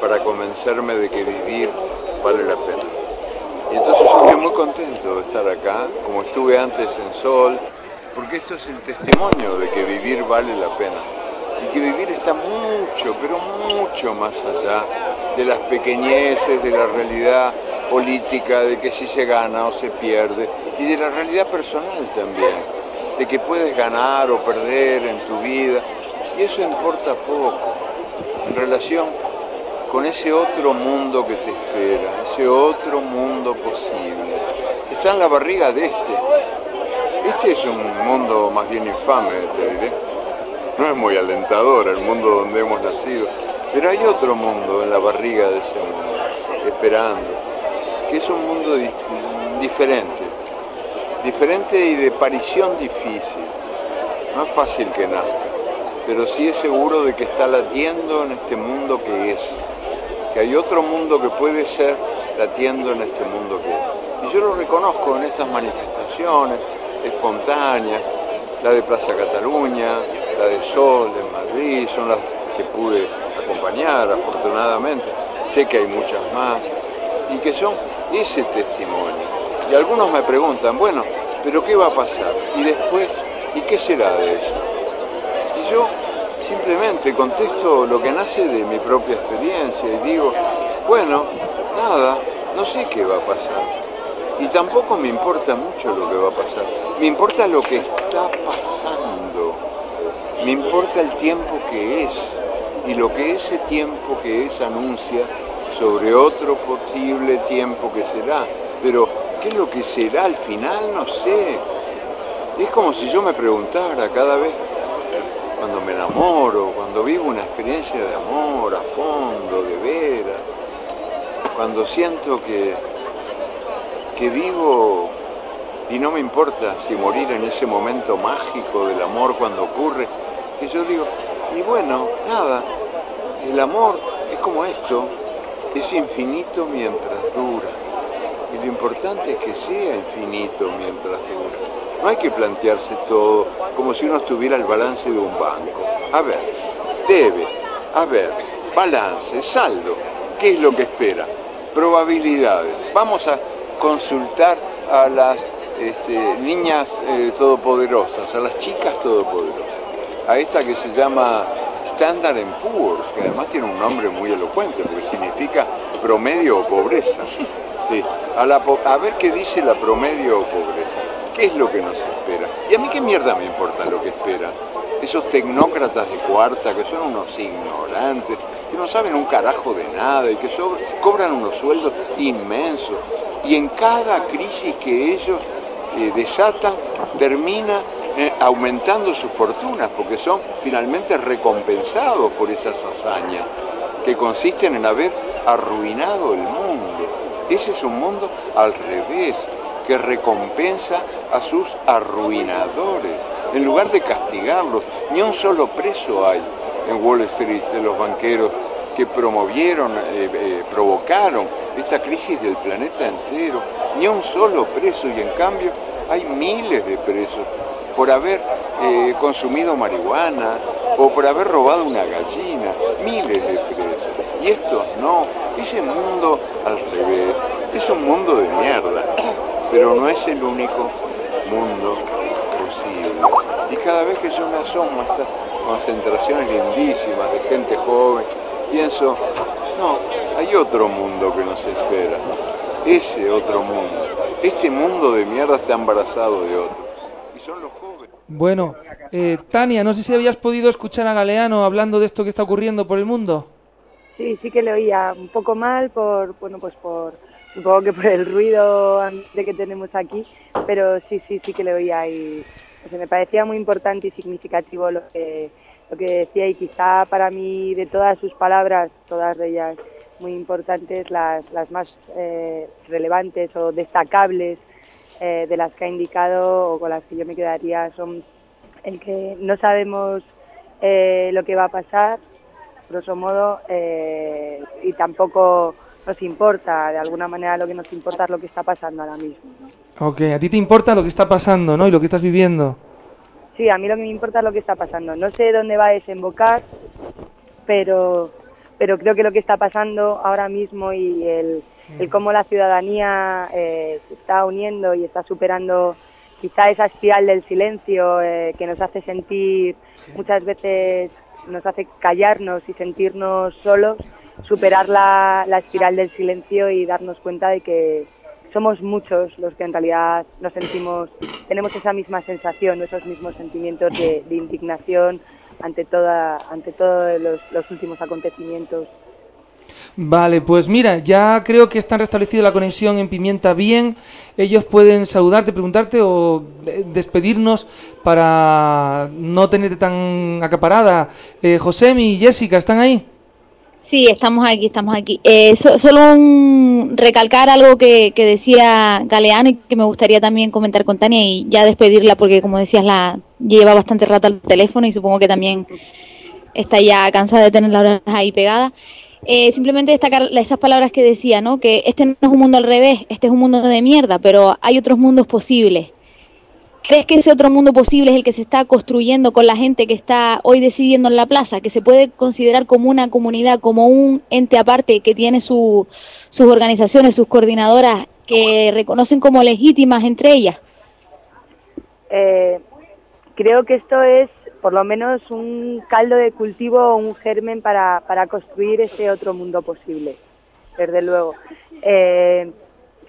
para convencerme de que vivir vale la pena. Y entonces yo estoy muy contento de estar acá, como estuve antes en Sol, porque esto es el testimonio de que vivir vale la pena. Que vivir está mucho, pero mucho más allá de las pequeñeces, de la realidad política, de que si se gana o se pierde, y de la realidad personal también, de que puedes ganar o perder en tu vida, y eso importa poco en relación con ese otro mundo que te espera, ese otro mundo posible, está en la barriga de este. Este es un mundo más bien infame, te diré. No es muy alentador el mundo donde hemos nacido, pero hay otro mundo en la barriga de ese mundo, esperando, que es un mundo di- diferente, diferente y de parición difícil. No fácil que nazca, pero sí es seguro de que está latiendo en este mundo que es que hay otro mundo que puede ser latiendo en este mundo que es. Y yo lo reconozco en estas manifestaciones espontáneas, la de Plaza Cataluña, la de Sol en Madrid, son las que pude acompañar afortunadamente. Sé que hay muchas más y que son ese testimonio. Y algunos me preguntan, bueno, pero ¿qué va a pasar? Y después, ¿y qué será de eso? Y yo simplemente contesto lo que nace de mi propia experiencia y digo, bueno, nada, no sé qué va a pasar. Y tampoco me importa mucho lo que va a pasar. Me importa lo que está pasando. Me importa el tiempo que es y lo que ese tiempo que es anuncia sobre otro posible tiempo que será. Pero, ¿qué es lo que será al final? No sé. Es como si yo me preguntara cada vez cuando me enamoro, cuando vivo una experiencia de amor a fondo, de veras, cuando siento que, que vivo y no me importa si morir en ese momento mágico del amor cuando ocurre, y yo digo, y bueno, nada, el amor es como esto, es infinito mientras dura, y lo importante es que sea infinito mientras dura. No hay que plantearse todo como si uno estuviera al balance de un banco. A ver, debe, a ver, balance, saldo, ¿qué es lo que espera? Probabilidades. Vamos a consultar a las este, niñas eh, todopoderosas, a las chicas todopoderosas, a esta que se llama Standard Poor's, que además tiene un nombre muy elocuente porque significa promedio o pobreza. Sí, a, ver qué dice la promedio o pobreza. ¿Qué es lo que nos espera? Y a mí qué mierda me importa lo que esperan. Esos tecnócratas de cuarta que son unos ignorantes, que no saben un carajo de nada y que cobran unos sueldos inmensos. Y en cada crisis que ellos eh, desatan, termina eh, aumentando sus fortunas, porque son finalmente recompensados por esas hazañas, que consisten en haber arruinado el mundo. Ese es un mundo al revés, que recompensa a sus arruinadores. En lugar de castigarlos, ni un solo preso hay en Wall Street de los banqueros que promovieron, eh, eh, provocaron esta crisis del planeta entero. Ni un solo preso y en cambio hay miles de presos por haber eh, consumido marihuana o por haber robado una gallina, miles de presos. Y estos no, ese mundo al revés, Es un mundo de mierda, [coughs] pero no es el único mundo posible. Y cada vez que yo me asomo a estas concentraciones lindísimas de gente joven, pienso, no, hay otro mundo que nos espera. Ese otro mundo. Este mundo de mierda está embarazado de otro. Y son los jóvenes. Bueno, eh, Tania, no sé si habías podido escuchar a Galeano hablando de esto que está ocurriendo por el mundo. Sí, sí que le oía un poco mal por, bueno, pues por, supongo que por el ruido de que tenemos aquí, pero sí, sí, sí que le oía y o me parecía muy importante y significativo lo que, lo que decía y quizá para mí de todas sus palabras, todas ellas muy importantes, las, las más eh, relevantes o destacables eh, de las que ha indicado o con las que yo me quedaría son el que no sabemos eh, lo que va a pasar, grosso modo, y tampoco nos importa, de alguna manera lo que nos importa es lo que está pasando ahora mismo. Ok, a ti te importa lo que está pasando, ¿no? Y lo que estás viviendo. Sí, a mí lo que me importa es lo que está pasando. No sé dónde va a desembocar, pero, pero creo que lo que está pasando ahora mismo y el, el cómo la ciudadanía eh, se está uniendo y está superando quizá esa espiral del silencio eh, que nos hace sentir muchas veces nos hace callarnos y sentirnos solos, superar la, la espiral del silencio y darnos cuenta de que somos muchos los que en realidad nos sentimos, tenemos esa misma sensación, esos mismos sentimientos de, indignación ante toda, ante todos los, últimos acontecimientos. Vale, pues mira, ya creo que están restablecido la conexión en Pimienta bien. Ellos pueden saludarte, preguntarte o despedirnos para no tenerte tan acaparada. Eh, José y Jessica, ¿están ahí? Sí, estamos aquí, estamos aquí. Eh, solo un, recalcar algo que, decía Galeano y que me gustaría también comentar con Tania y ya despedirla porque como decías la lleva bastante rato al teléfono y supongo que también está ya cansada de tener las horas ahí pegada. Eh, simplemente destacar esas palabras que decía, ¿no? Que este no es un mundo al revés, este es un mundo de mierda, pero hay otros mundos posibles. ¿Crees que ese otro mundo posible es el que se está construyendo con la gente que está hoy decidiendo en la plaza, que se puede considerar como una comunidad, como un ente aparte que tiene sus organizaciones, sus coordinadoras, que reconocen como legítimas entre ellas? Eh, creo que esto es por lo menos un caldo de cultivo un germen para, para construir ese otro mundo posible, desde luego. Eh,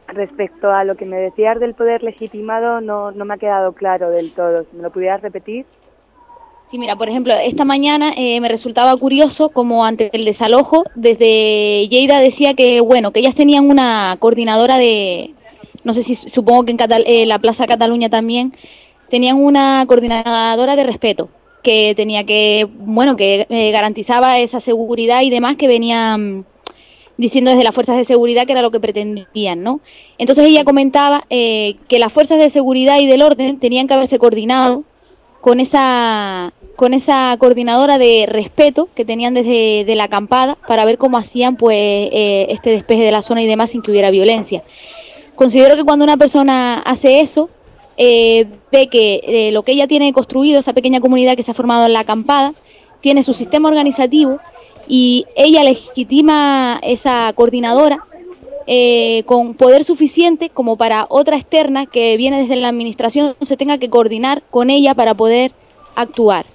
Respecto a lo que me decías del poder legitimado, no, no me ha quedado claro del todo. ¿Me lo pudieras repetir? Sí, mira, por ejemplo, esta mañana eh, me resultaba curioso como ante el desalojo, desde Lleida decía que, bueno, que ellas tenían una coordinadora de, no sé si supongo que en eh, la Plaza Cataluña también, tenían una coordinadora de respeto, que tenía que, bueno, que eh, garantizaba esa seguridad y demás que venían diciendo desde las fuerzas de seguridad que era lo que pretendían, ¿no? Entonces ella comentaba eh, que las fuerzas de seguridad y del orden tenían que haberse coordinado con esa con esa coordinadora de respeto que tenían desde de la acampada para ver cómo hacían pues eh, este despeje de la zona y demás sin que hubiera violencia. Considero que cuando una persona hace eso eh, ve que lo que ella tiene construido, esa pequeña comunidad que se ha formado en la acampada, tiene su sistema organizativo y ella legitima esa coordinadora eh, con poder suficiente como para otra externa que viene desde la administración se tenga que coordinar con ella para poder actuar.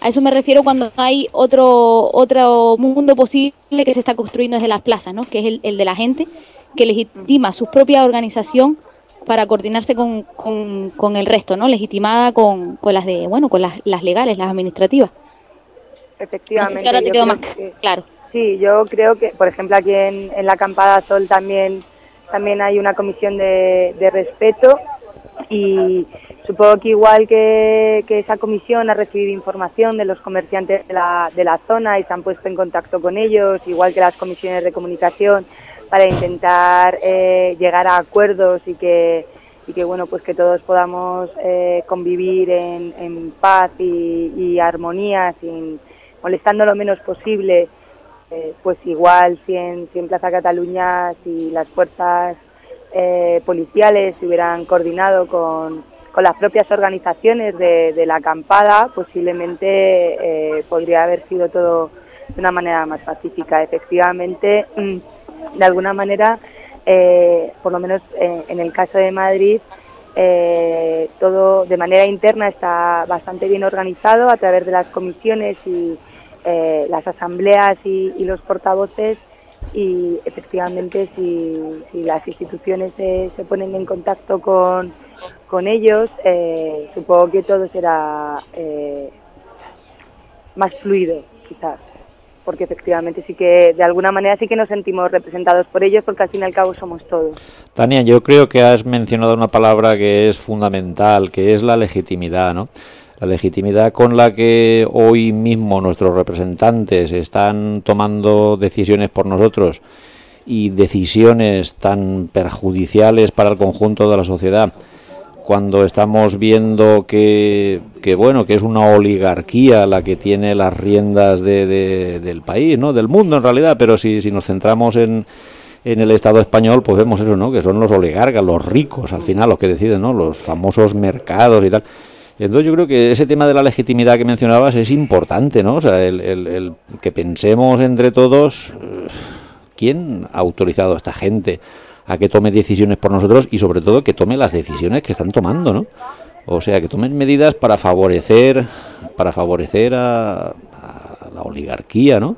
A eso me refiero cuando hay otro otro mundo posible que se está construyendo desde las plazas, ¿no? que es el, de la gente que legitima su propia organización para coordinarse con, con, el resto, ¿no? legitimada con, con las de bueno con las, las legales, las administrativas efectivamente. ahora te quedó más claro. Sí, yo creo que, por ejemplo, aquí en, la Acampada Sol también, también hay una comisión de, respeto y supongo que igual que, esa comisión ha recibido información de los comerciantes de la, de la zona y se han puesto en contacto con ellos, igual que las comisiones de comunicación, para intentar eh, llegar a acuerdos y que, y que bueno pues que todos podamos eh, convivir en, en paz y, y armonía sin molestando lo menos posible, eh, pues igual si en, si en, Plaza Cataluña, si las fuerzas eh, policiales se hubieran coordinado con, con las propias organizaciones de, la acampada, posiblemente eh, podría haber sido todo de una manera más pacífica. Efectivamente, mm, de alguna manera, eh, por lo menos eh, en el caso de Madrid, eh, todo de manera interna está bastante bien organizado a través de las comisiones y eh, las asambleas y, y los portavoces y efectivamente si, las instituciones se, se ponen en contacto con, con ellos, eh, supongo que todo será eh, más fluido, quizás, porque efectivamente sí que de alguna manera sí que nos sentimos representados por ellos, porque al fin y al cabo somos todos. Tania, yo creo que has mencionado una palabra que es fundamental, que es la legitimidad, ¿no? La legitimidad con la que hoy mismo nuestros representantes están tomando decisiones por nosotros y decisiones tan perjudiciales para el conjunto de la sociedad, cuando estamos viendo que, bueno, que es una oligarquía la que tiene las riendas de- del país, ¿no? Del mundo en realidad, pero si, si nos centramos en, en el Estado español, pues vemos eso, ¿no? Que son los oligarcas, los ricos, al final, los que deciden, ¿no? Los famosos mercados y tal. Entonces yo creo que ese tema de la legitimidad que mencionabas es importante, ¿no? O sea, el, el- el que pensemos entre todos eh, quién ha autorizado a esta gente a que tome decisiones por nosotros y sobre todo que tome las decisiones que están tomando, ¿no? O sea, que tomen medidas para favorecer para favorecer a, a la oligarquía, ¿no?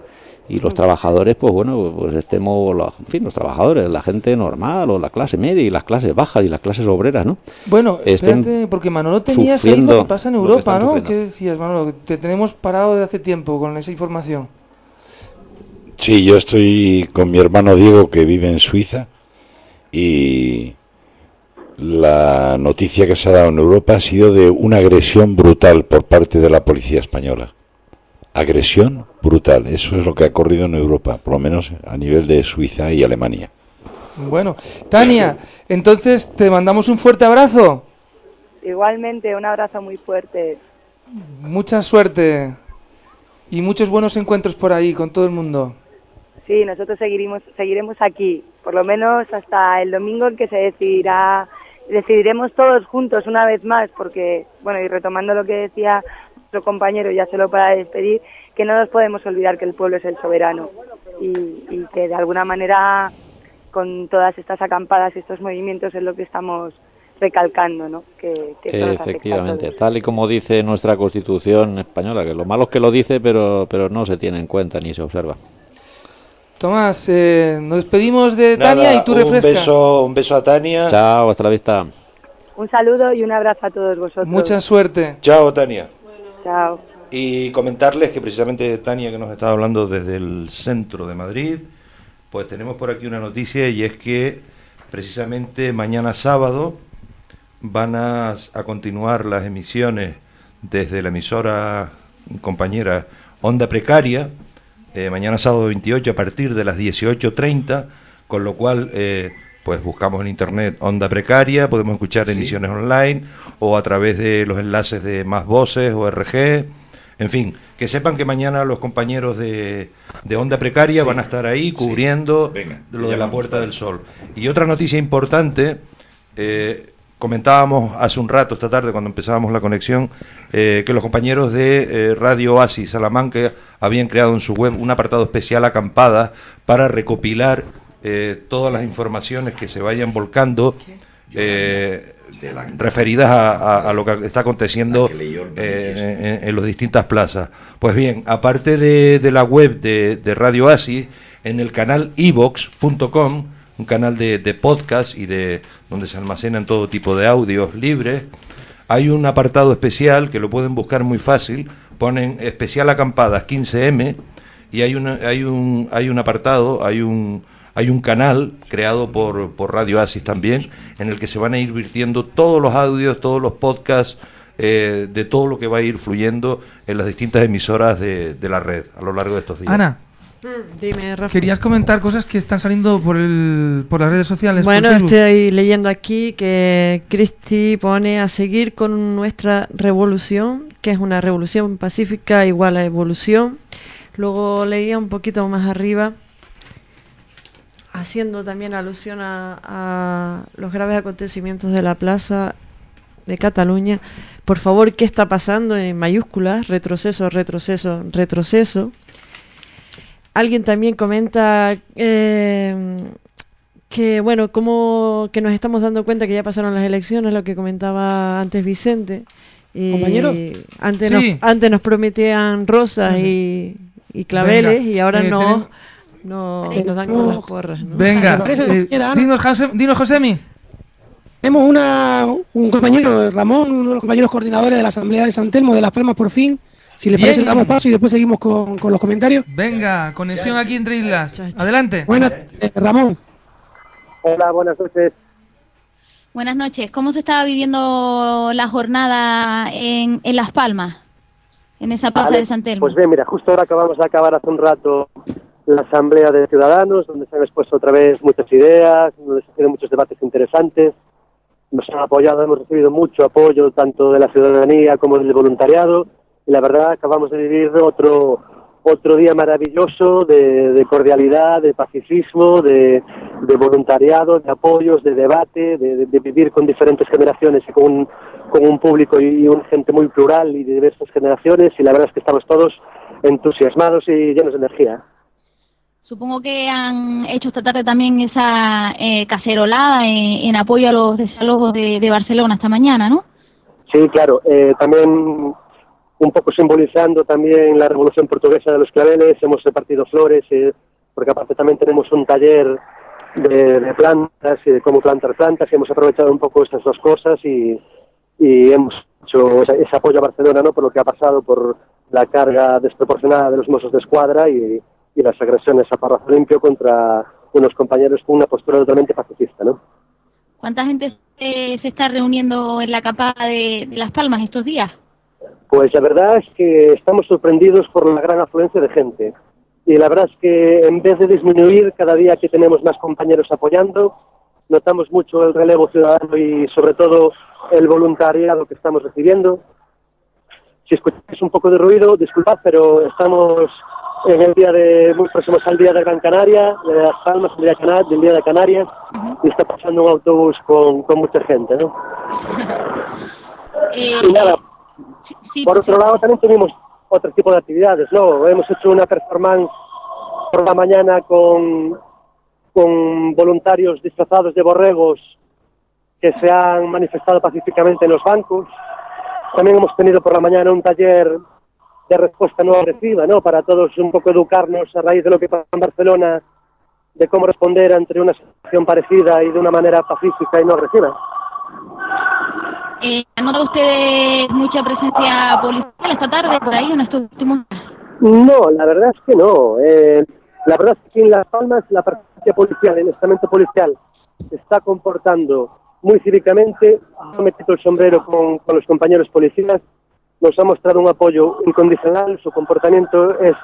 Y los trabajadores, pues bueno, pues estemos, los- en fin, los trabajadores, la gente normal o la clase media y las clases bajas y las clases obreras, ¿no? Bueno, Estén espérate, porque Manolo tenías ahí lo que pasa en que Europa, ¿no? sufriendo. ¿Qué decías, Manolo? Te tenemos parado de hace tiempo con esa información. Sí, yo estoy con mi hermano Diego que vive en Suiza y la noticia que se ha dado en Europa ha sido de una agresión brutal por parte de la policía española. Agresión brutal, eso es lo que ha ocurrido en Europa, por lo menos a nivel de Suiza y Alemania. Bueno, Tania, entonces te mandamos un fuerte abrazo. Igualmente, un abrazo muy fuerte. Mucha suerte y muchos buenos encuentros por ahí con todo el mundo. Sí, nosotros seguiremos, seguiremos aquí, por lo menos hasta el domingo en que se decidirá, decidiremos todos juntos una vez más, porque, bueno, y retomando lo que decía nuestro compañero, ya solo para despedir, que no nos podemos olvidar que el pueblo es el soberano y, y que de alguna manera con todas estas acampadas y estos movimientos es lo que estamos recalcando, ¿no? Que, Efectivamente, tal y como dice nuestra Constitución española, que lo malo es que lo dice, pero, pero no se tiene en cuenta ni se observa. Tomás, eh, nos despedimos de Nada, Tania y tú un refrescas. beso, un beso a Tania. Chao, hasta la vista. Un saludo y un abrazo a todos vosotros. Mucha suerte. Chao, Tania. Y comentarles que precisamente Tania, que nos estaba hablando desde el centro de Madrid, pues tenemos por aquí una noticia y es que precisamente mañana sábado van a, a continuar las emisiones desde la emisora compañera Onda Precaria, eh, mañana sábado 28 a partir de las 18.30, con lo cual eh, pues buscamos en internet Onda Precaria, podemos escuchar emisiones online o a través de los enlaces de Más Voces o RG, en fin, que sepan que mañana los compañeros de, de Onda Precaria van a estar ahí cubriendo lo de la Puerta del Sol. Y otra noticia importante, eh, comentábamos hace un rato, esta tarde, cuando empezábamos la conexión, eh, que los compañeros de eh, Radio Oasis Salamanca habían creado en su web un apartado especial acampada para recopilar eh, todas las informaciones que se vayan volcando eh, referidas a, a- a lo que está aconteciendo eh, en, en las distintas plazas. Pues bien, aparte de, de la web de, de Radio Oasis, en el canal evox.com, un canal de, de podcast y de donde se almacenan todo tipo de audios libres, hay un apartado especial que lo pueden buscar muy fácil, ponen especial acampadas 15M y hay, una, hay, un, hay un apartado, hay un, hay un canal creado por, por Radio Asis también, en el que se van a ir virtiendo todos los audios, todos los podcasts, eh, de todo lo que va a ir fluyendo en las distintas emisoras de, de la red a lo largo de estos días. Ana, Dime, Rafa. querías comentar cosas que están saliendo por, el, por las redes sociales. Bueno, estoy leyendo aquí que Cristi pone a seguir con nuestra revolución, que es una revolución pacífica igual a evolución. Luego leía un poquito más arriba, haciendo también alusión a, a los graves acontecimientos de la plaza de Cataluña. Por favor, ¿qué está pasando en mayúsculas? Retroceso, retroceso, retroceso. Alguien también comenta eh, que bueno, como que nos estamos dando cuenta que ya pasaron las elecciones, lo que comentaba antes Vicente. Y ¿Compañero? Antes, Sí. nos, antes nos prometían rosas y, y claveles Venga, y ahora eh, no, no nos dan con las porras. ¿no? Venga, ¿Te parece, eh, dinos, José- dinos, Josemi. Tenemos una, un compañero, Ramón, uno de los compañeros coordinadores de la Asamblea de San Telmo de Las Palmas por fin. Si le Bien. parece, damos paso y después seguimos con, con los comentarios. Venga, conexión aquí entre islas. Adelante. Buenas, eh, Ramón. Hola, buenas noches. Buenas noches. ¿Cómo se estaba viviendo la jornada en, en Las Palmas? En esa plaza Vale, de San Telmo. Pues bien, mira, justo ahora acabamos de acabar hace un rato la Asamblea de Ciudadanos, donde se han expuesto otra vez muchas ideas, donde se tenido muchos debates interesantes. Nos han apoyado, hemos recibido mucho apoyo tanto de la ciudadanía como del voluntariado. Y la verdad, acabamos de vivir otro otro día maravilloso de, cordialidad, de pacifismo, de, voluntariado, de apoyos, de debate, de, de- de vivir con diferentes generaciones y con un, con un público y una gente muy plural y de diversas generaciones. Y la verdad es que estamos todos entusiasmados y llenos de energía. Supongo que han hecho esta tarde también esa eh, cacerolada en, apoyo a los desalojos de, Barcelona esta mañana, ¿no? Sí, claro. eh, también un poco simbolizando también la Revolución Portuguesa de los claveles, hemos repartido flores, eh, porque aparte también tenemos un taller de, plantas y de cómo plantar plantas y hemos aprovechado un poco estas dos cosas y, y hemos hecho ese, ese apoyo a Barcelona ¿no? por lo que ha pasado, por la carga desproporcionada de los Mossos de Escuadra y, y las agresiones a Parrazo Limpio contra unos compañeros con una postura totalmente pacifista. ¿no? ¿Cuánta gente se, se está reuniendo en la acampada de, de Las Palmas estos días? Pues la verdad es que estamos sorprendidos por la gran afluencia de gente. Y la verdad es que en vez de disminuir cada día que tenemos más compañeros apoyando, notamos mucho el relevo ciudadano y sobre todo el voluntariado que estamos recibiendo. Si escucháis un poco de ruido, disculpad, pero estamos en el día de, muy próximos al día de Gran Canaria, de Las Palmas, el día de Cana- del día de Canarias, y está pasando un autobús con, con mucha gente, ¿no? Eh, Y nada, sí, por sí, otro lado, también tuvimos otro tipo de actividades, ¿no? Hemos hecho una performance por la mañana con, con voluntarios disfrazados de borregos que se han manifestado pacíficamente en los bancos. También hemos tenido por la mañana un taller de respuesta no agresiva, ¿no? Para todos un poco educarnos a raíz de lo que pasa en Barcelona, de cómo responder ante una situación parecida y de una manera pacífica y no agresiva. eh, ¿Han notado ustedes mucha presencia policial esta tarde por ahí en estos últimos días? No, la verdad es que no. Eh, la verdad es que en Las Palmas la presencia policial, el estamento policial, se está comportando muy cívicamente. Yo me quito el sombrero con, con los compañeros policías. Nos ha mostrado un apoyo incondicional. Su comportamiento es,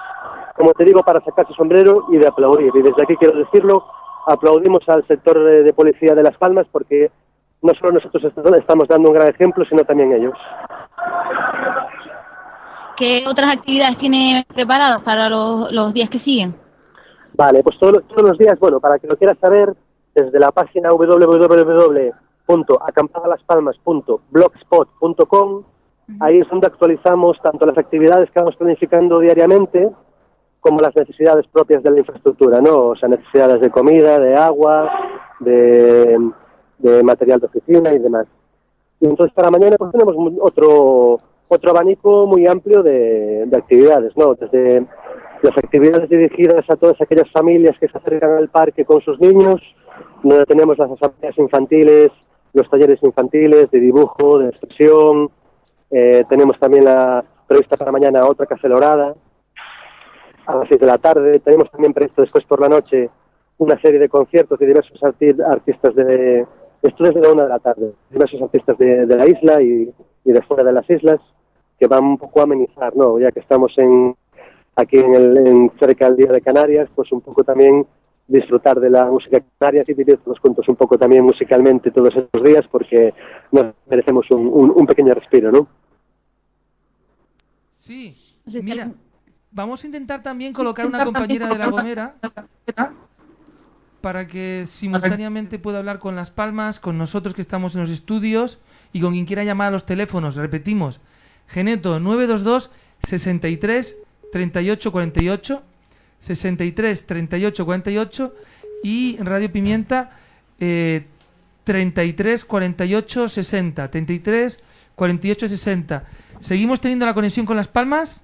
como te digo, para sacarse sombrero y de aplaudir. Y desde aquí quiero decirlo, aplaudimos al sector de, policía de Las Palmas porque no solo nosotros est- estamos dando un gran ejemplo, sino también ellos. ¿Qué otras actividades tiene preparadas para los, los días que siguen? Vale, pues todo- todos los días, bueno, para que lo quieras saber, desde la página www.acampadaspalmas.blogspot.com, ahí es donde actualizamos tanto las actividades que vamos planificando diariamente como las necesidades propias de la infraestructura, ¿no? O sea, necesidades de comida, de agua, de, material de oficina y demás. Y entonces para mañana pues tenemos otro otro abanico muy amplio de, de actividades, ¿no? Desde las actividades dirigidas a todas aquellas familias que se acercan al parque con sus niños, donde tenemos las asambleas infantiles, los talleres infantiles de dibujo, de expresión, eh, tenemos también la prevista para mañana otra cafelorada a las 6 de la tarde, tenemos también previsto después por la noche una serie de conciertos de diversos arti- artistas de, esto desde la una de la tarde, diversos artistas de, de la isla y, y de fuera de las islas, que van un poco a amenizar, ¿no? Ya que estamos en, aquí en, el, en cerca del Día de Canarias, pues un poco también disfrutar de la música canaria y vivir los cuentos un poco también musicalmente todos estos días, porque nos merecemos un, un, un pequeño respiro, ¿no? Sí, mira, vamos a intentar también colocar una compañera de La Gomera para que simultáneamente pueda hablar con Las Palmas, con nosotros que estamos en los estudios y con quien quiera llamar a los teléfonos. Repetimos, Geneto 922 63 38 48 63 38 48 y Radio Pimienta eh, 33 48 60. 33 48 60. ¿Seguimos teniendo la conexión con Las Palmas?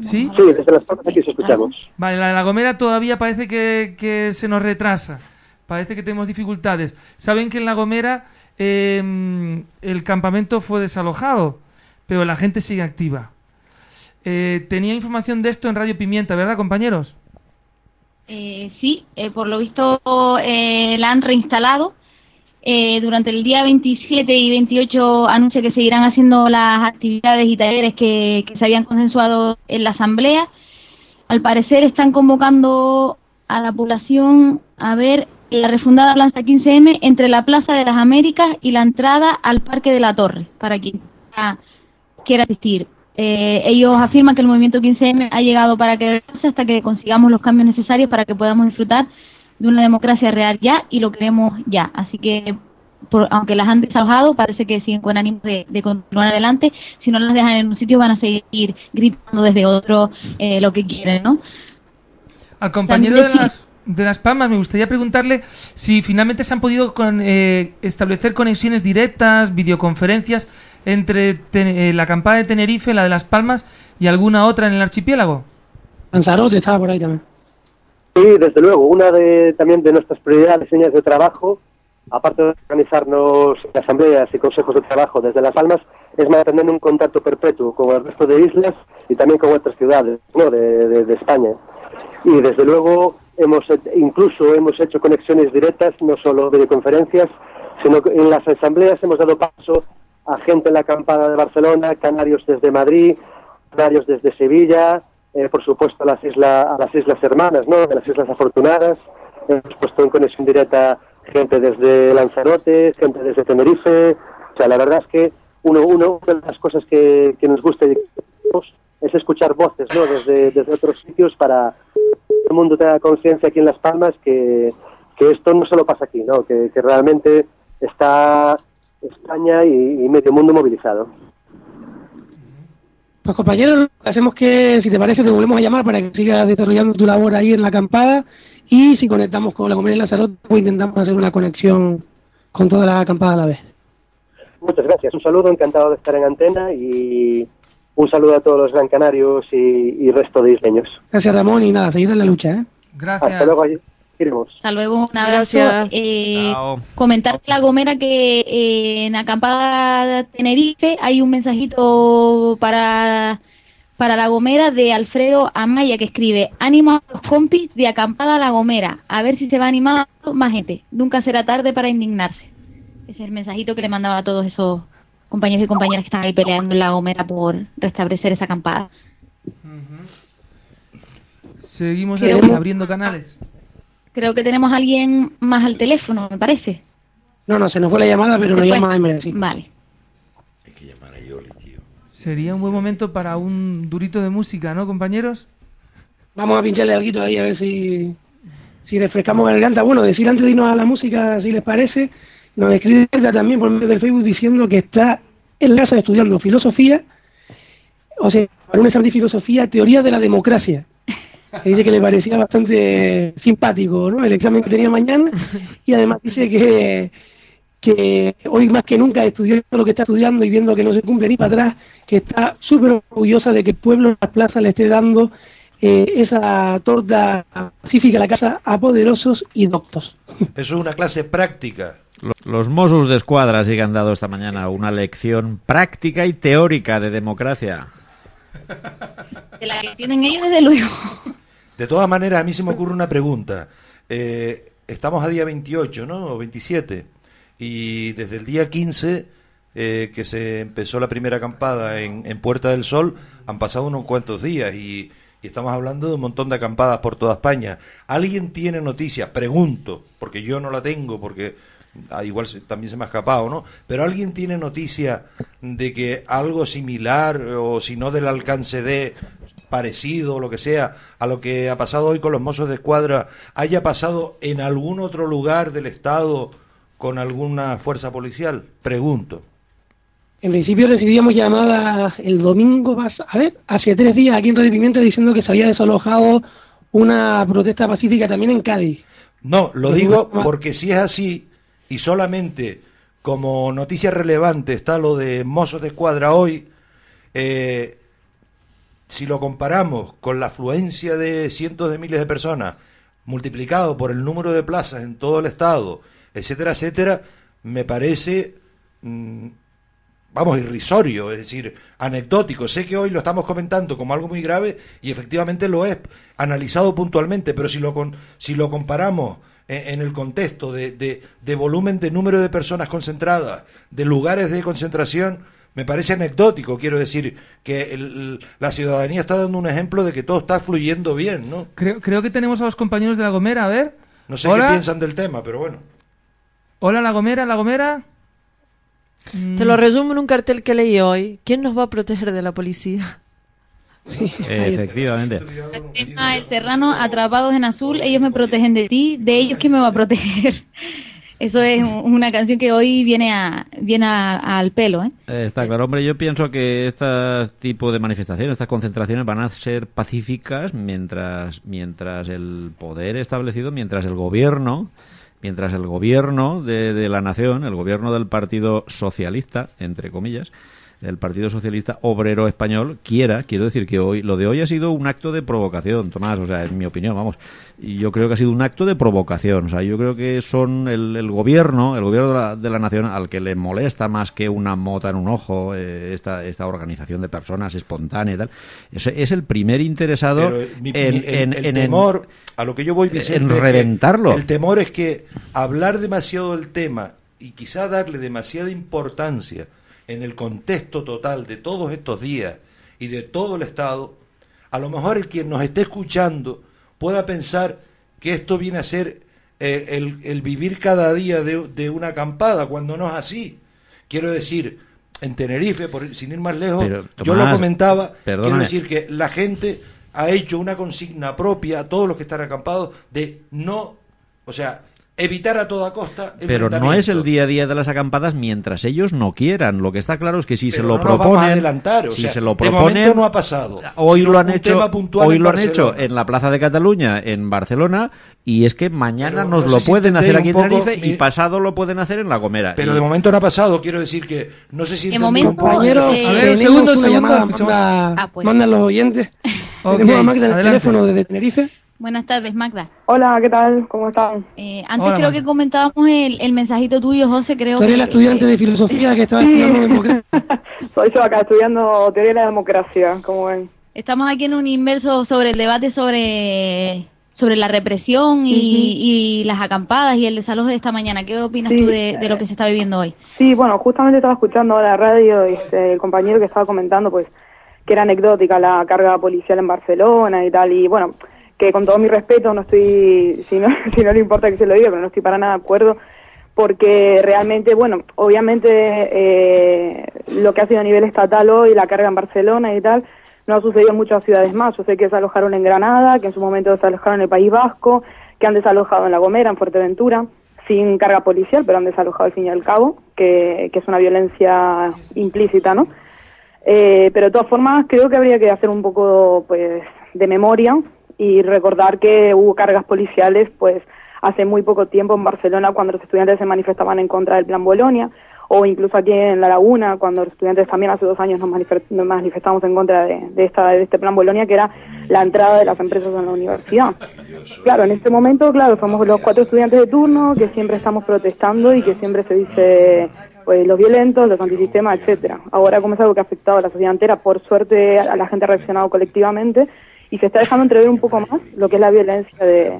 ¿Sí? Sí, desde Las Palmas aquí os escuchamos. Vale, la de La Gomera todavía parece que, que se nos retrasa. Parece que tenemos dificultades. Saben que en La Gomera eh, el campamento fue desalojado, pero la gente sigue activa. Eh, tenía información de esto en Radio Pimienta, ¿verdad, compañeros? Eh, sí, eh, por lo visto eh, la han reinstalado. Eh, durante el día 27 y 28 anuncia que seguirán haciendo las actividades y talleres que, se habían consensuado en la asamblea. Al parecer están convocando a la población a ver la refundada Plaza 15M entre la Plaza de las Américas y la entrada al Parque de la Torre, para quien quiera asistir. Eh, ellos afirman que el movimiento 15M ha llegado para quedarse hasta que consigamos los cambios necesarios para que podamos disfrutar de una democracia real ya y lo queremos ya. Así que, por- aunque las han desalojado, parece que siguen con ánimo de, de continuar adelante. Si no las dejan en un sitio, van a seguir gritando desde otro eh, lo que quieren, ¿no? Al compañero de las, de las Palmas me gustaría preguntarle si finalmente se han podido con- eh, establecer conexiones directas, videoconferencias entre te- eh, la acampada de Tenerife, la de Las Palmas y alguna otra en el archipiélago. Lanzarote estaba por ahí también. Sí, desde luego, una de también de nuestras prioridades, líneas de trabajo, aparte de organizarnos en asambleas y consejos de trabajo desde Las Palmas, es mantener un contacto perpetuo con el resto de islas y también con otras ciudades ¿no? de, de- de España. Y desde luego hemos he- incluso hemos hecho conexiones directas, no solo videoconferencias, sino que en las asambleas hemos dado paso a gente en la acampada de Barcelona, canarios desde Madrid, canarios desde Sevilla, eh, por supuesto a las, islas a las Islas Hermanas, ¿no? de las Islas Afortunadas. Hemos puesto en conexión directa gente desde Lanzarote, gente desde Tenerife. O sea, la verdad es que uno, uno de las cosas que, que nos gusta es escuchar voces ¿no? desde, desde otros sitios para que el mundo tenga conciencia aquí en Las Palmas que, que esto no solo pasa aquí, ¿no? que, que realmente está España y, y medio mundo movilizado. Pues compañeros, hacemos que, si te parece, te volvemos a llamar para que sigas desarrollando tu labor ahí en la acampada y si conectamos con la comunidad de Lanzarote, pues intentamos hacer una conexión con toda la acampada a la vez. Muchas gracias. Un saludo, encantado de estar en antena y un saludo a todos los gran canarios y, y resto de isleños. Gracias Ramón y nada, seguir en la lucha. ¿eh? Gracias. Hasta luego, allí iremos. Hasta luego, un abrazo. Eh, comentar a la Gomera que eh, en Acampada Tenerife hay un mensajito para, para la Gomera de Alfredo Amaya que escribe ánimo a los compis de Acampada La Gomera, a ver si se va animando más gente. Nunca será tarde para indignarse. Ese es el mensajito que le mandaba a todos esos compañeros y compañeras que están ahí peleando en La Gomera por restablecer esa acampada. Seguimos abriendo canales. Creo que tenemos a alguien más al teléfono, me parece. No, no, se nos fue la llamada, pero ¿Se nos fue? llama Emer, sí. Vale. Hay que llamar a Yoli, tío. Sería un buen momento para un durito de música, ¿no, compañeros? Vamos a pincharle algo ahí a ver si, si refrescamos la garganta. Bueno, decir antes de irnos a la música, si les parece, nos escribe también por medio del Facebook diciendo que está en la casa estudiando filosofía, o sea, para un examen de filosofía, teoría de la democracia. Que [laughs] dice que le parecía bastante simpático ¿no? el examen que tenía mañana [laughs] y además dice que, que hoy más que nunca estudiando lo que está estudiando y viendo que no se cumple ni para atrás, que está súper orgullosa de que el pueblo en las plazas le esté dando eh, esa torta pacífica a la casa a poderosos y doctos. [laughs] Eso es una clase práctica. Lo- Los Mossos de Escuadra sí que han dado esta mañana una lección práctica y teórica de democracia. De la que tienen ellos, desde luego. De todas maneras, a mí se me ocurre una pregunta. Eh, estamos a día 28, ¿no? O 27. Y desde el día 15, eh, que se empezó la primera acampada en, Puerta del Sol, han pasado unos cuantos días y, estamos hablando de un montón de acampadas por toda España. ¿Alguien tiene noticia? Pregunto, porque yo no la tengo, porque ah, igual también se me ha escapado, ¿no? Pero ¿alguien tiene noticia de que algo similar, o si no del alcance de parecido o lo que sea a lo que ha pasado hoy con los mozos de escuadra haya pasado en algún otro lugar del Estado con alguna fuerza policial? Pregunto. En principio recibíamos llamadas el domingo, a ver, hace tres días aquí en Radio Pimienta diciendo que se había desalojado una protesta pacífica también en Cádiz. No, lo digo porque si es así y solamente como noticia relevante está lo de Mozos de Escuadra hoy, eh, si lo comparamos con la afluencia de cientos de miles de personas multiplicado por el número de plazas en todo el estado, etcétera, etcétera, me parece, mm, vamos, irrisorio, es decir, anecdótico. Sé que hoy lo estamos comentando como algo muy grave y efectivamente lo es, analizado puntualmente, pero si lo, con, si lo comparamos en, el contexto de, de, volumen de número de personas concentradas, de lugares de concentración, me parece anecdótico. Quiero decir que la ciudadanía está dando un ejemplo de que todo está fluyendo bien, ¿no? Creo, creo que tenemos a los compañeros de La Gomera, a ver. No sé qué piensan del tema, pero bueno. Hola, La Gomera, La Gomera. Te lo resumo en un cartel que leí hoy. ¿Quién nos va a proteger de la policía? [laughs] Sí, efectivamente. El El Serrano, atrapados en azul, ellos me protegen de ti, de ellos quién me va a proteger. Eso es una canción que hoy viene a, viene al pelo. ¿eh? Está claro, hombre. Yo pienso que este tipo de manifestaciones, estas concentraciones van a ser pacíficas mientras, mientras el poder establecido, mientras el gobierno, mientras el gobierno de, de la nación, el gobierno del Partido Socialista, entre comillas, el Partido Socialista Obrero Español quiera, quiero decir que hoy lo de hoy ha sido un acto de provocación, Tomás, o sea, en mi opinión, vamos, y yo creo que ha sido un acto de provocación, o sea, yo creo que son el, gobierno, el gobierno de la, nación al que le molesta más que una mota en un ojo eh, esta, esta organización de personas espontánea y tal, es, es el primer interesado en, el, temor, a lo que yo voy en reventarlo. El temor es que hablar demasiado del tema y quizá darle demasiada importancia en el contexto total de todos estos días y de todo el Estado, a lo mejor el quien nos esté escuchando pueda pensar que esto viene a ser eh, el, vivir cada día de, una acampada, cuando no es así. Quiero decir, en Tenerife, por, sin ir más lejos, yo lo comentaba, quiero decir que la gente ha hecho una consigna propia a todos los que están acampados de no, o sea, evitar a toda costa. Pero no es el día a día de las acampadas mientras ellos no quieran. Lo que está claro es que si se lo proponen, adelantar. si se lo proponen, no ha pasado. Hoy lo han hecho, hoy lo han hecho en la Plaza de Cataluña, en Barcelona, y es que mañana nos lo pueden hacer aquí en Tenerife y pasado lo pueden hacer en La Gomera. Pero de momento no ha pasado. Quiero decir que no sé si. De momento, compañero, eh, a ver, un segundo, segundo. Manda, ah, pues. Mandan los oyentes. [laughs] Tenemos a Magda el teléfono desde Tenerife. Buenas tardes, Magda. Hola, ¿qué tal? ¿Cómo están? Eh, antes creo que comentábamos el, el, mensajito tuyo, José, creo Tú eres la estudiante de filosofía que estaba estudiando democracia. [laughs] Soy yo acá estudiando teoría de la democracia, como ven. Estamos aquí en un inverso sobre el debate sobre sobre la represión y, las acampadas y el desalojo de esta mañana. ¿Qué opinas tú de, lo que se está viviendo hoy? Sí, bueno, justamente estaba escuchando la radio y este, el compañero que estaba comentando, pues, que era anecdótica la carga policial en Barcelona y tal, y bueno, que con todo mi respeto, no estoy, si no, [laughs] si no le importa que se lo diga, pero no estoy para nada de acuerdo, porque realmente, bueno, obviamente eh, lo que ha sido a nivel estatal hoy, la carga en Barcelona y tal, no ha sucedido en muchas ciudades más. Yo sé que desalojaron en Granada, que en su momento desalojaron en el País Vasco, que han desalojado en La Gomera, en Fuerteventura, sin carga policial, pero han desalojado al fin y al cabo, que, que es una violencia implícita, ¿no? Eh, pero de todas formas creo que habría que hacer un poco pues de memoria y recordar que hubo cargas policiales pues hace muy poco tiempo en Barcelona cuando los estudiantes se manifestaban en contra del plan Bolonia o incluso aquí en La Laguna cuando los estudiantes también hace dos años nos, manifestamos en contra de, esta, de este plan Bolonia que era la entrada de las empresas en la universidad. Claro, en este momento, claro, somos los cuatro estudiantes de turno que siempre estamos protestando y que siempre se dice pues los violentos, los antisistemas, etcétera. Ahora como es algo que ha afectado a la sociedad entera, por suerte a la gente ha reaccionado colectivamente y se está dejando entrever un poco más lo que es la violencia de,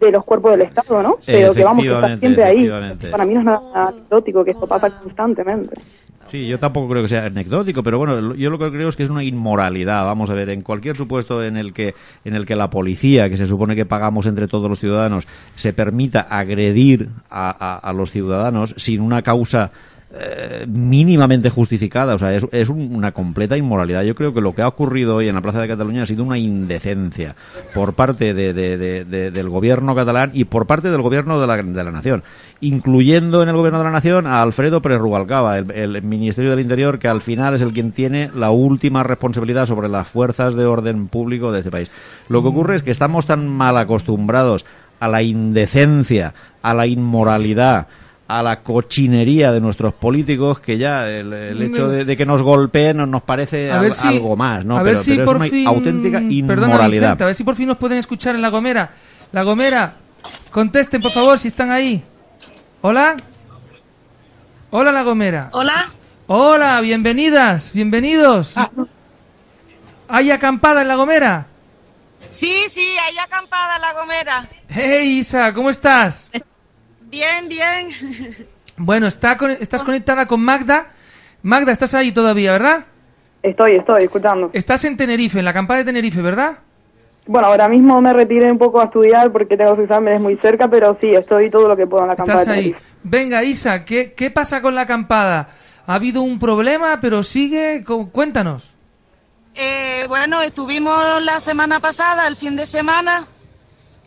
de los cuerpos del Estado, ¿no? Pero que vamos a estar siempre ahí. Para mí no es nada anecdótico que esto pasa constantemente. Sí, yo tampoco creo que sea anecdótico, pero bueno, yo lo que creo es que es una inmoralidad. Vamos a ver, en cualquier supuesto en el que en el que la policía, que se supone que pagamos entre todos los ciudadanos, se permita agredir a, a los ciudadanos sin una causa eh, mínimamente justificada. O sea, es, es un- una completa inmoralidad. Yo creo que lo que ha ocurrido hoy en la Plaza de Cataluña ha sido una indecencia por parte de- de- de- de- del gobierno catalán y por parte del gobierno de la, la nación, incluyendo en el gobierno de la nación a Alfredo Pérez Rubalcaba, el, el Ministerio del Interior, que al final es el quien tiene la última responsabilidad sobre las fuerzas de orden público de este país. Lo que ocurre es que estamos tan mal acostumbrados a la indecencia, a la inmoralidad, a la cochinería de nuestros políticos que ya el, el hecho de, de que nos golpeen nos- parece A al- ver si- algo más, ¿no? A ver pero, si pero es por una fin. auténtica Perdona, inmoralidad. Vicente, a ver si por fin nos pueden escuchar en La Gomera. La Gomera, contesten por favor si están ahí. Hola. Hola, La Gomera. Hola. Hola, bienvenidas, bienvenidos. ¿Hay acampada en La Gomera? Sí, sí, hay acampada en La Gomera. Hey, Isa, ¿cómo estás? Bien, bien. Bueno, está con- estás conectada con Magda. Magda, estás ahí todavía, ¿verdad? Estoy, estoy, escuchando. Estás en Tenerife, en la acampada de Tenerife, ¿verdad? Bueno, ahora mismo me retiré un poco a estudiar porque tengo los exámenes muy cerca, pero sí, estoy todo lo que puedo en la campaña. Estás ahí. Venga, Isa, ¿qué, qué pasa con la acampada? ¿Ha habido un problema, pero sigue? Cu- Cuéntanos. Eh, bueno, estuvimos la semana pasada, el fin de semana.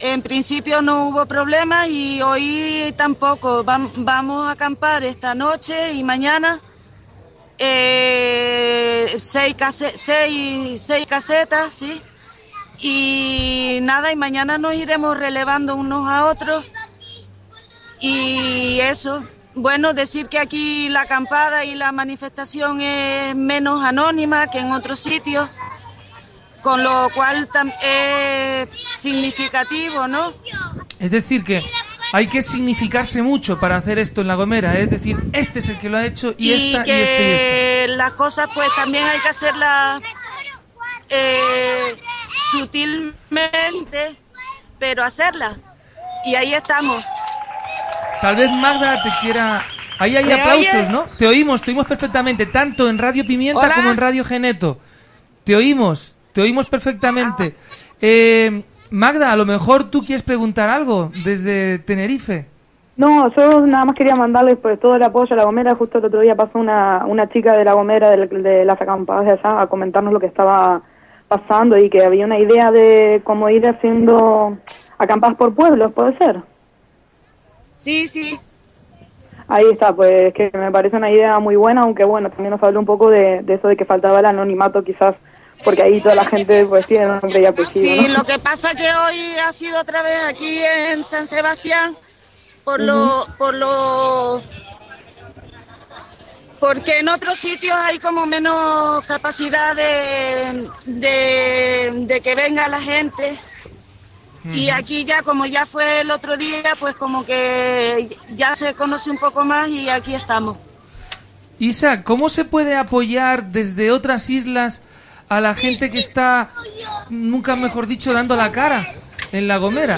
En principio no hubo problema y hoy tampoco. Vam- vamos a acampar esta noche y mañana. Eh, seis casetas, sí. Y nada, y mañana nos iremos relevando unos a otros. Y eso, bueno, decir que aquí la acampada y la manifestación es menos anónima que en otros sitios, con lo cual es significativo, ¿no? Es decir, que hay que significarse mucho para hacer esto en La Gomera. Es decir, este es el que lo ha hecho y, Y esta que y este y esta. las cosas pues también hay que hacerlas eh, sutilmente, pero hacerlas. Y ahí estamos. Tal vez Magda te quiera... Ahí hay ¿Me aplausos? ¿no? Te oímos, te oímos perfectamente, tanto en Radio Pimienta Hola. como en Radio Geneto. Te oímos, te oímos perfectamente. Eh, Magda, a lo mejor tú quieres preguntar algo desde Tenerife. No, yo nada más quería mandarles pues todo el apoyo a La Gomera. Justo el otro día pasó una, una chica de La Gomera, de, de las acampadas de allá, a comentarnos lo que estaba pasando y que había una idea de cómo ir haciendo acampadas por pueblos, ¿puede ser? Sí, sí. Ahí está, pues que me parece una idea muy buena, aunque bueno, también nos habló un poco de, de eso de que faltaba el anonimato quizás, porque ahí toda la gente pues tiene nombre y apellido. Sí, ¿no? lo que pasa que hoy ha sido otra vez aquí en San Sebastián por lo por lo porque en otros sitios hay como menos capacidad de, de, de que venga la gente y aquí ya como ya fue el otro día pues como que ya se conoce un poco más y aquí estamos. Isa, ¿cómo se puede apoyar desde otras islas a la gente que está, nunca mejor dicho, dando la cara en La Gomera?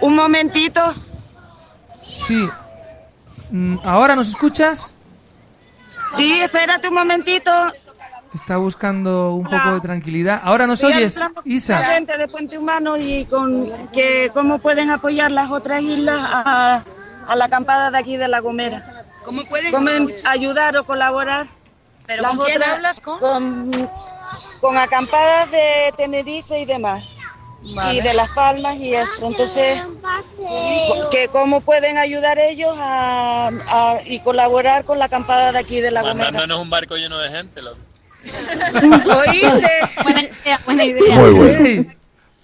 Un momentito. Sí. Mm, ¿Ahora nos escuchas? Sí, espérate un momentito. Está buscando un poco de tranquilidad. ¿Ahora nos Estoy oyes, Isa? la gente de Puente Humano y con que cómo pueden apoyar las otras islas a, a la acampada de aquí de La Gomera. ¿Cómo pueden? ¿Cómo ayudar o colaborar? ¿Pero con quién hablas? ¿Con? con, con acampadas de Tenerife y demás. Vale. Y de Las Palmas y eso. Entonces, que cómo pueden ayudar ellos a, a- y colaborar con la acampada de aquí de La Gomera. Mandándonos un barco lleno de gente, loco. [laughs] ¿Oíste? Buena idea, buena idea. Muy bueno.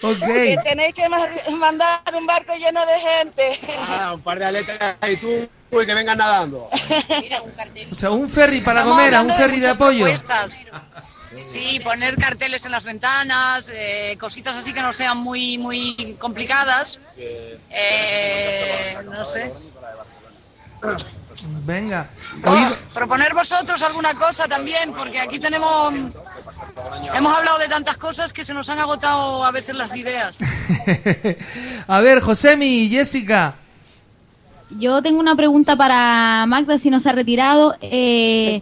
Que tenéis que ma- mandar un barco lleno de gente. Ah, un par de aletas y tú, y que vengan nadando. [laughs] O sea, un ferry para La Estamos Gomera, un de ferry de muchas apoyo. Sí, poner carteles en las ventanas, eh, cositas así que no sean muy muy complicadas. Eh, no sé. Venga. Oh, proponer vosotros alguna cosa también, porque aquí tenemos hemos hablado de tantas cosas que se nos han agotado a veces las ideas. [laughs] A ver, Josemi y Jessica. Yo tengo una pregunta para Magda, si nos ha retirado. Eh,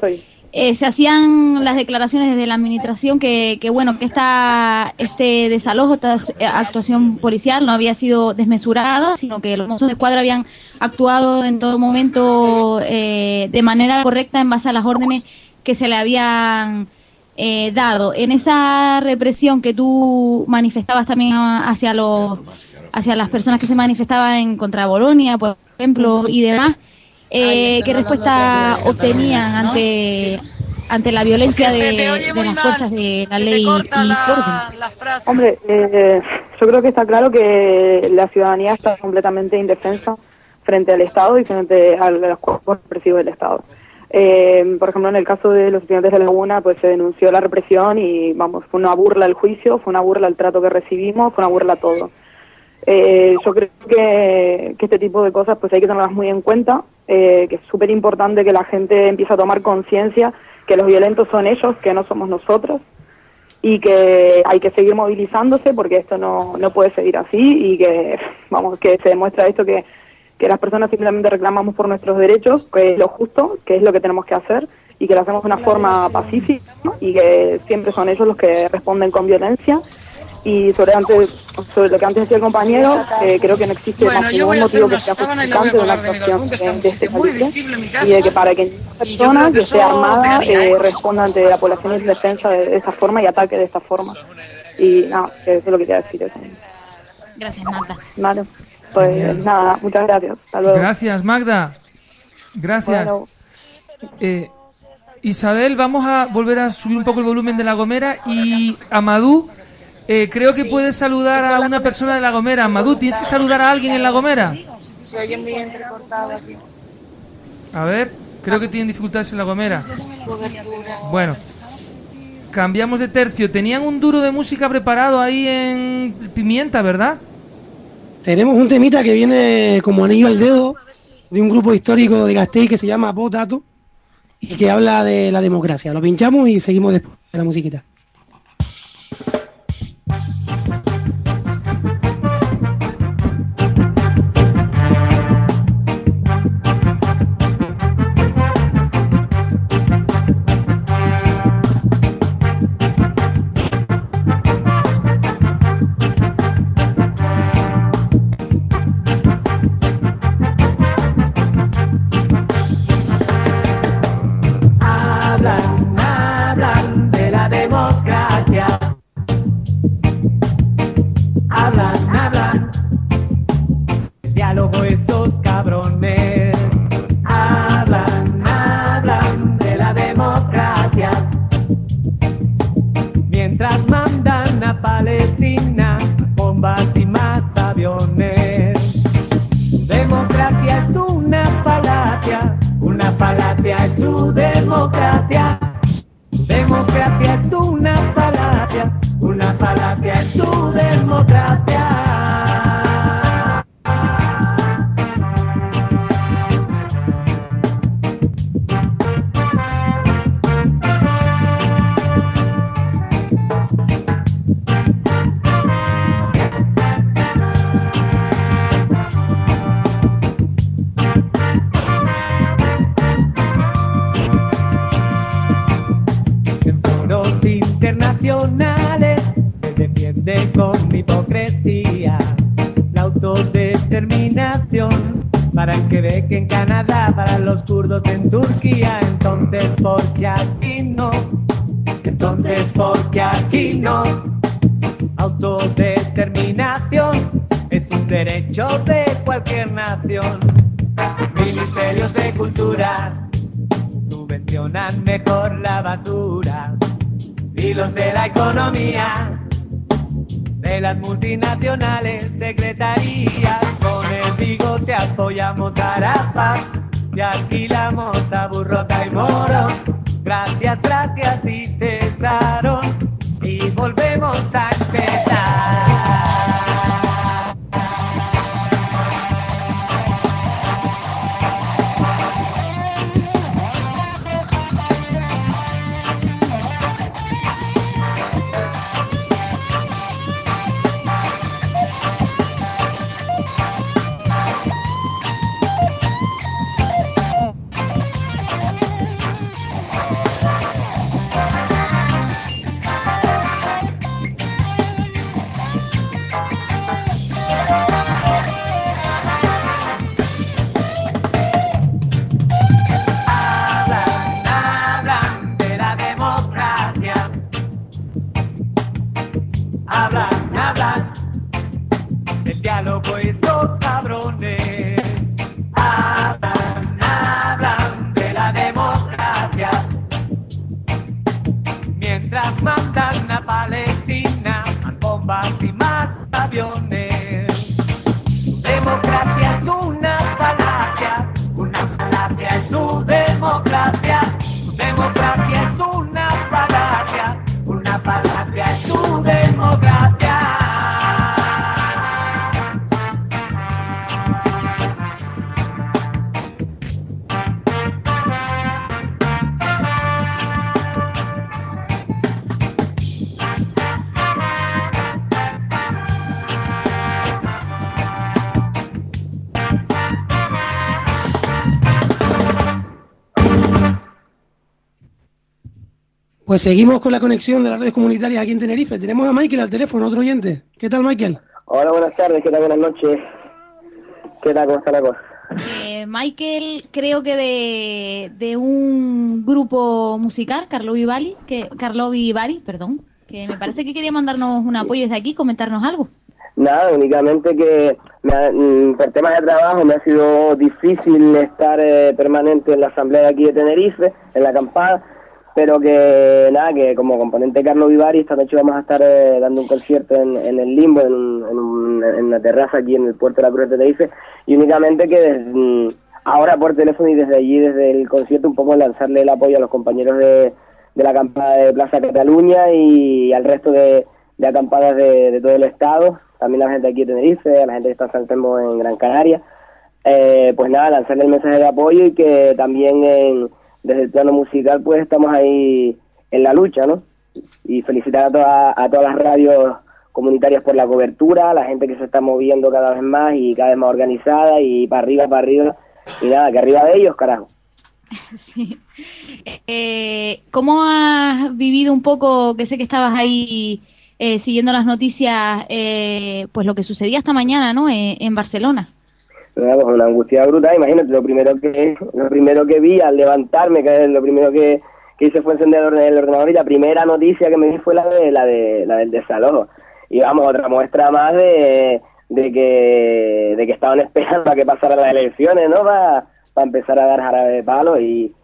eh, se hacían las declaraciones desde la administración que, que bueno, que esta, este desalojo, esta actuación policial no había sido desmesurada, sino que los mozos de escuadra habían actuado en todo momento eh, de manera correcta en base a las órdenes que se le habían eh, dado. En esa represión que tú manifestabas también hacia los hacia las personas que se manifestaban en contra de Bolonia, por ejemplo, y demás, eh, ¿qué respuesta obtenían ante ante la violencia de, de las fuerzas de la ley y orden? Hombre, eh, yo creo que está claro que la ciudadanía está completamente indefensa frente al Estado y frente a los cuerpos represivos del Estado. Eh, por ejemplo, en el caso de los estudiantes de Laguna, pues se denunció la represión y, vamos, fue una burla el juicio, fue una burla el trato que recibimos, fue una burla todo. Eh, yo creo que, que este tipo de cosas pues hay que tenerlas muy en cuenta, eh, que es súper importante que la gente empiece a tomar conciencia que los violentos son ellos, que no somos nosotros, y que hay que seguir movilizándose porque esto no, no puede seguir así y que, [laughs] vamos, que se demuestra esto que, que las personas simplemente reclamamos por nuestros derechos, que es lo justo, que es lo que tenemos que hacer y que lo hacemos de una forma pacífica ¿no? y que siempre son ellos los que responden con violencia. Y sobre, antes, sobre lo que antes decía el compañero, eh, creo que no existe Bueno, más hacer motivo que sea justificante de una de actuación que de, un de este y de que para que Y yo persona creo que que esté armada eh, responda ante la población indefensa de, de esa forma y ataque de esta forma. Y nada, eso es lo que quería decir. Eso. Gracias, Marta. Vale, pues nada, muchas gracias. Hasta luego. Gracias, Magda. Gracias. Bueno. Eh, Isabel, vamos a volver a subir un poco el volumen de La Gomera y Amadú, eh, creo que puedes saludar a una persona de La Gomera. Amadú, ¿tienes que saludar a alguien en La Gomera? Se oye muy entrecortado aquí. A ver, creo que tienen dificultades en La Gomera. Bueno, cambiamos de tercio. Tenían un duro de música preparado ahí en Pimienta, ¿verdad? Tenemos un temita que viene como anillo al dedo de un grupo histórico de Gasteiz que se llama Potato y que habla de la democracia. Lo pinchamos y seguimos después de la musiquita. Pues seguimos con la conexión de las redes comunitarias aquí en Tenerife. Tenemos a Michael al teléfono, otro oyente. ¿Qué tal, Michael? Hola, buenas tardes, ¿qué tal? Buenas noches. ¿Qué tal? ¿Cómo está la cosa? Eh, Michael, creo que de, de un grupo musical, Carlo Vivari, que Carlo Vivari, perdón, que me parece que quería mandarnos un apoyo desde aquí, comentarnos algo. Nada, únicamente que me ha- mm, por temas de trabajo me ha sido difícil estar eh, permanente en la asamblea de aquí de Tenerife, en la acampada, pero que nada, que como componente Carlos Vivari esta noche vamos a estar eh, dando un concierto en, en el Limbo, en, un- en, un- en una terraza aquí en el puerto de la Cruz de Tenerife, y únicamente que desde, mm, ahora por teléfono y desde allí, desde el concierto, un poco lanzarle el apoyo a los compañeros de, de la acampada de Plaza Cataluña y al resto de, de acampadas de, todo el estado, también a la gente aquí de Tenerife, a la gente que está en San en Gran Canaria. Eh, pues nada, lanzarle el mensaje de apoyo y que también en- desde el plano musical pues estamos ahí en la lucha, ¿no? Y felicitar a, toda- a todas las radios comunitarias por la cobertura, la gente que se está moviendo cada vez más y cada vez más organizada y para arriba, para arriba. Y nada, que arriba de ellos, carajo. [laughs] Sí. Eh, ¿Cómo has vivido un poco, que sé que estabas ahí eh, siguiendo las noticias, eh, pues lo que sucedía esta mañana, ¿no? Eh, en Barcelona. Pues una angustia brutal, imagínate, lo primero que lo primero que vi al levantarme, que lo primero que, que hice fue encender el orde- el ordenador y la primera noticia que me di fue la de la de la del desalojo. Y vamos, otra muestra más de, de que de que estaban [laughs] esperando a que pasaran las elecciones, ¿no? Para empezar a dar jarabe de palo y,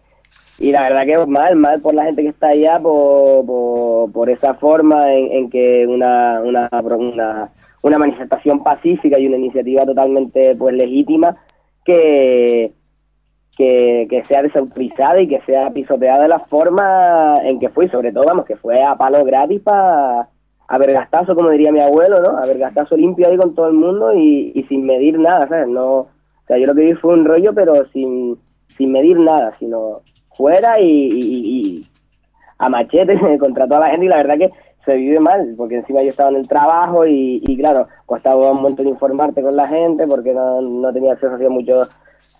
y la verdad que mal, mal por la gente que está allá, por, por, por esa forma en, en que una, una, una, una manifestación pacífica y una iniciativa totalmente pues legítima que, que, que sea desautorizada y que sea pisoteada de la forma en que fue, sobre todo, vamos, que fue a palo gratis para a como diría mi abuelo, ¿no? A vergastazo limpio ahí con todo el mundo y, y sin medir nada, ¿sabes? No, o sea, yo lo que vi fue un rollo, pero sin, sin medir nada, sino fuera y, y- y a machete [laughs] contra toda la gente y la verdad que se vive mal, porque encima yo estaba en el trabajo y, y claro, costaba un montón informarte con la gente porque no, no tenía acceso a muchos,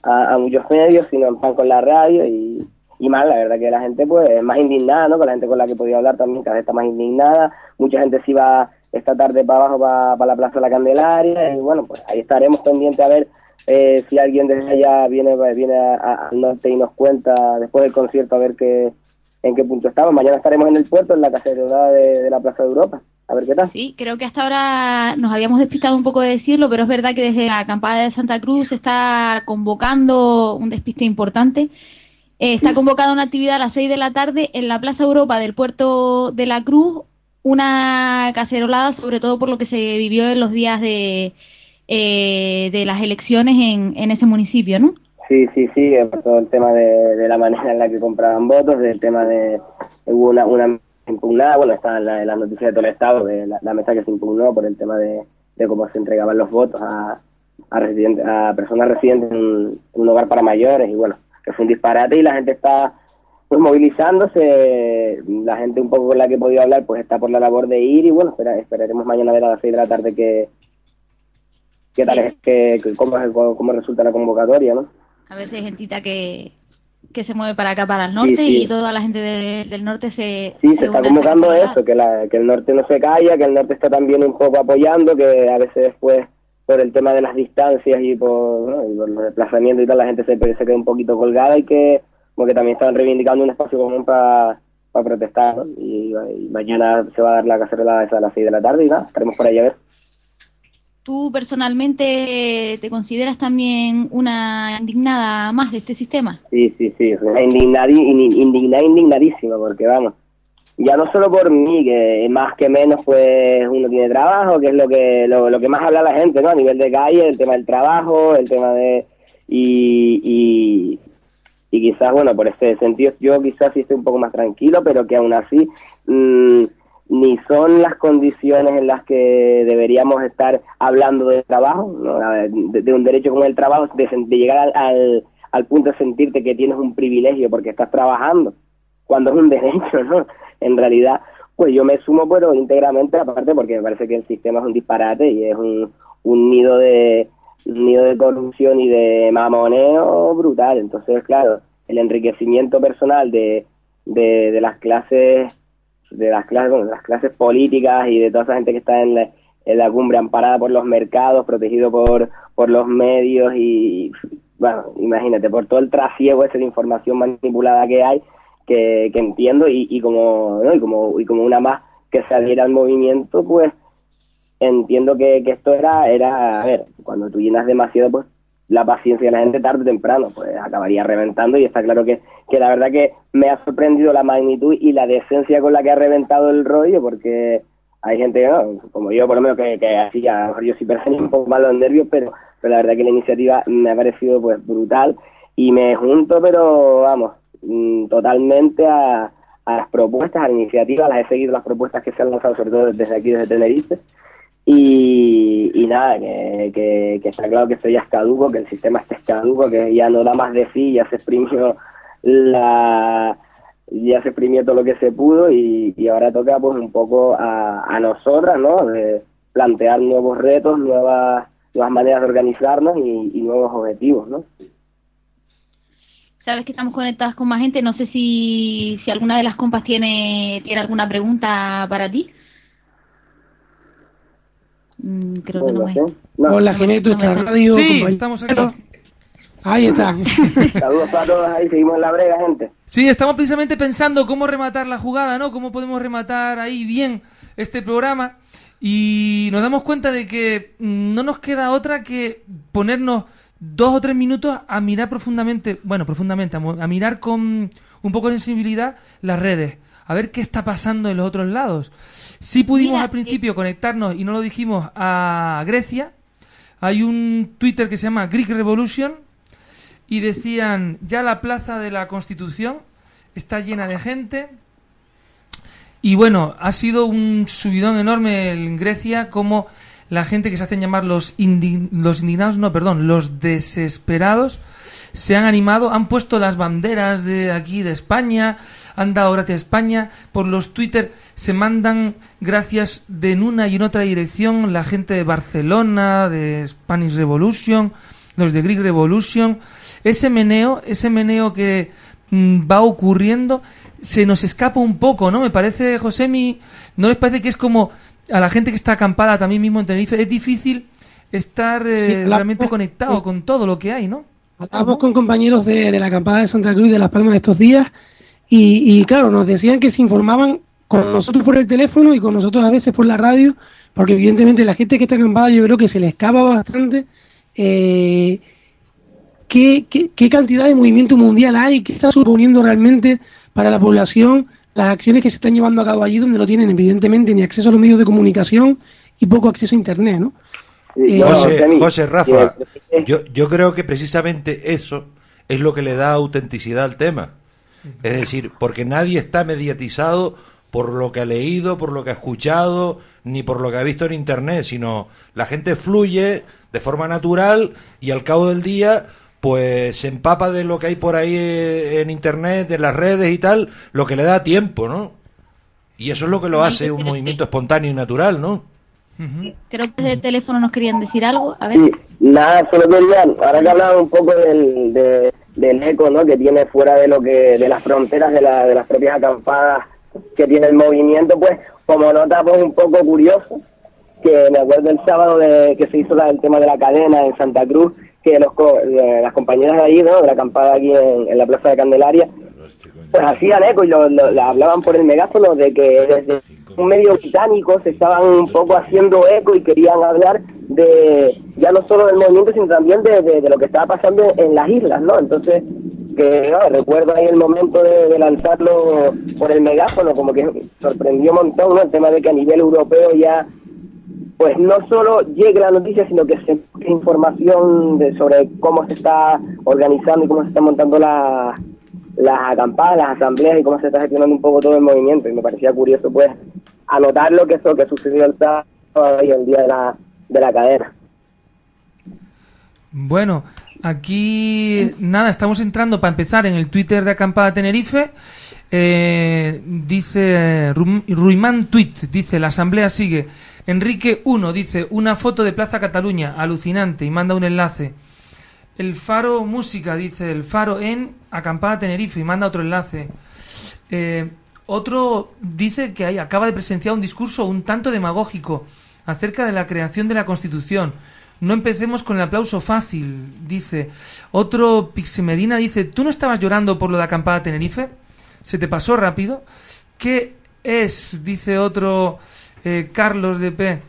a, muchos medios, sino en pan con la radio y, y mal, la verdad que la gente pues más indignada, ¿no? Con la gente con la que podía hablar también cada vez está más indignada, mucha gente se iba esta tarde para abajo, para, la Plaza de la Candelaria y bueno, pues ahí estaremos pendientes a ver eh, si alguien desde allá viene, viene a- a- al norte y nos cuenta después del concierto a ver qué, en qué punto estamos. Mañana estaremos en el puerto, en la cacerola de, de la Plaza de Europa. A ver qué tal. Sí, creo que hasta ahora nos habíamos despistado un poco de decirlo, pero es verdad que desde la acampada de Santa Cruz se está convocando un despiste importante. Eh, está convocada una actividad a las 6 de la tarde en la Plaza Europa del Puerto de la Cruz, una cacerolada sobre todo por lo que se vivió en los días de, eh, de las elecciones en, en ese municipio, ¿no? Sí, sí, sí, eh, todo el tema de, de la manera en la que compraban votos, del tema de hubo una, una impugnada, bueno, está en la, en las noticias de todo el estado, de la, la mesa que se impugnó por el tema de, de cómo se entregaban los votos a, a, residentes, a personas residentes en un, en un hogar para mayores y bueno, que fue un disparate y la gente está pues movilizándose, la gente un poco con la que he podido hablar pues está por la labor de ir y bueno, espera- esperaremos mañana a ver a las 6 de la tarde que qué tal es, que, que- cómo, cómo resulta la convocatoria, ¿no? A si hay gentita que, que se mueve para acá, para el norte, sí. y toda la gente de- del norte se... Sí, se se está convocando eso, que, la, que el norte no se calla, que el norte está también un poco apoyando, que a veces después por el tema de las distancias y por, ¿no? y por los desplazamientos y tal, la gente se, se queda un poquito colgada y que como que también están reivindicando un espacio común para protestar, ¿no? Y, y mañana se va a dar la cacerola esa a las 6 de la tarde y nada, estaremos por ahí a ver. ¿Tú personalmente te consideras también una indignada más de este sistema? Sí, sí, sí, indignada, indignadísima, porque vamos, ya no solo por mí, que más que menos pues uno tiene trabajo, que es lo que lo, lo que más habla la gente, ¿no? A nivel de calle, el tema del trabajo, el tema de... Y, y, quizás, bueno, por ese sentido yo quizás sí estoy un poco más tranquilo, pero que aún así mm, ni son las condiciones en las que deberíamos estar hablando de trabajo, ¿no? De, un derecho como el trabajo, de, llegar al, al, al punto de sentirte que tienes un privilegio porque estás trabajando, cuando es un [laughs] derecho, ¿no? En realidad, pues yo me sumo, pero íntegramente, aparte porque me parece que el sistema es un disparate y es un, un nido de nido de corrupción y de mamoneo brutal. Entonces, claro, el enriquecimiento personal de, de las clases de las clases, bueno, de las clases políticas y de toda esa gente que está en la, en la cumbre amparada por los mercados, protegido por, por los medios y, bueno, imagínate, por todo el trasiego ese de información manipulada que hay, que, que entiendo y, y como, ¿no? y como y como una más que se adhiera al movimiento, pues entiendo que, que esto era, era, a ver, cuando tú llenas demasiado, pues la paciencia de la gente tarde o temprano, pues acabaría reventando y está claro que, que la verdad que me ha sorprendido la magnitud y la decencia con la que ha reventado el rollo, porque hay gente, ¿no? como yo por lo menos, que, que así, a lo mejor yo sí perdí un poco más los nervios, pero, pero la verdad que la iniciativa me ha parecido pues brutal y me junto, pero vamos, mm, totalmente a, a las propuestas, a la iniciativa, las he seguido las propuestas que se han lanzado, sobre todo desde aquí, desde Tenerife, y, y nada, que, está claro que esto ya es caduco, que el sistema está caduco, que ya no da más de sí, ya se exprimió la ya se exprimió todo lo que se pudo y, y ahora toca pues un poco a, a nosotras, ¿no? De plantear nuevos retos, nuevas nuevas maneras de organizarnos y, y nuevos objetivos, ¿no? Sabes que estamos conectadas con más gente. No sé si, si alguna de las compas tiene, tiene alguna pregunta para ti. Mm, creo que no me. Hola, Geneto, esta radio. Sí, compañero. estamos aquí. Ahí está. [laughs] Saludos para todos ahí, seguimos en la brega, gente. Sí, estamos precisamente pensando cómo rematar la jugada, ¿no? Cómo podemos rematar ahí bien este programa. Y nos damos cuenta de que mm, no nos queda otra que ponernos dos o tres minutos a mirar profundamente, bueno, profundamente, a, mo- a mirar con un poco de sensibilidad las redes, a ver qué está pasando en los otros lados. Sí pudimos al principio conectarnos, y no lo dijimos, a Grecia. Hay un Twitter que se llama Greek Revolution, y decían, ya la plaza de la Constitución está llena de gente. Y bueno, ha sido un subidón enorme en Grecia como la gente que se hacen llamar los, indi- los indignados, no, perdón, los desesperados, se han animado, han puesto las banderas de aquí de España, han dado gracias a España, por los Twitter se mandan gracias de en una y en otra dirección la gente de Barcelona, de Spanish Revolution, los de Greek Revolution, ese meneo, ese meneo que mm, va ocurriendo, se nos escapa un poco, ¿no? Me parece, Josemi, ¿no les parece que es como a la gente que está acampada también mismo en Tenerife, es difícil estar eh, Sí, realmente conectado con todo lo que hay, ¿no? Hablamos con compañeros de, de la acampada de Santa Cruz y de Las Palmas estos días y, y, claro, nos decían que se informaban con nosotros por el teléfono y con nosotros a veces por la radio, porque evidentemente la gente que está acampada yo creo que se le escapa bastante eh, qué, qué, qué cantidad de movimiento mundial hay, qué está suponiendo realmente para la población las acciones que se están llevando a cabo allí donde no tienen evidentemente ni acceso a los medios de comunicación y poco acceso a Internet, ¿no? Eh, José, José, Rafa, yo, yo creo que precisamente eso es lo que le da autenticidad al tema. Es decir, porque nadie está mediatizado por lo que ha leído, por lo que ha escuchado, ni por lo que ha visto en Internet, sino la gente fluye de forma natural y al cabo del día pues se empapa de lo que hay por ahí eh, en Internet, en las redes y tal, lo que le da tiempo, ¿no? Y eso es lo que lo hace un movimiento espontáneo y natural, ¿no? Creo que desde el teléfono nos querían decir algo. A ver. Sí, nada, solo quería, ahora que hablaba un poco del, de- del eco ¿no? que tiene fuera de lo que de las fronteras de, la, de las propias acampadas que tiene el movimiento, pues como nota pues un poco curioso, que me acuerdo el sábado de que se hizo la- el tema de la cadena en Santa Cruz, que los, eh, las compañeras de ahí, ¿no? de la acampada aquí en, en la Plaza de Candelaria, pues hacían eco y lo, lo- lo hablaban por el megáfono de que desde medio británico se estaban un poco haciendo eco y querían hablar de ya no solo del movimiento, sino también de, lo que estaba pasando en las islas, ¿no? Entonces, que no, recuerdo ahí el momento de, lanzarlo por el megáfono, como que sorprendió un montón, ¿no? El tema de que a nivel europeo ya pues no solo llegue la noticia, sino que se información de, sobre cómo se está organizando y cómo se está montando la, las acampadas, las asambleas y cómo se está gestionando un poco todo el movimiento. Y me parecía curioso, pues, anotar lo que eso que sucedió el sábado el día de la, de la cadena. Bueno, aquí nada, estamos entrando para empezar en el Twitter de Acampada Tenerife. Eh, dice Ru- Ruimán Tweet, dice la asamblea sigue. Enrique 1 dice una foto de Plaza Cataluña, alucinante, y manda un enlace. El Faro Música dice el Faro en Acampada Tenerife y manda otro enlace. Eh, otro dice que ahí acaba de presenciar un discurso un tanto demagógico acerca de la creación de la Constitución. No empecemos con el aplauso fácil, dice. Otro Pixemedina dice, ¿tú no estabas llorando por lo de Acampada Tenerife? ¿Se te pasó rápido? ¿Qué es? Dice otro eh, Carlos de P.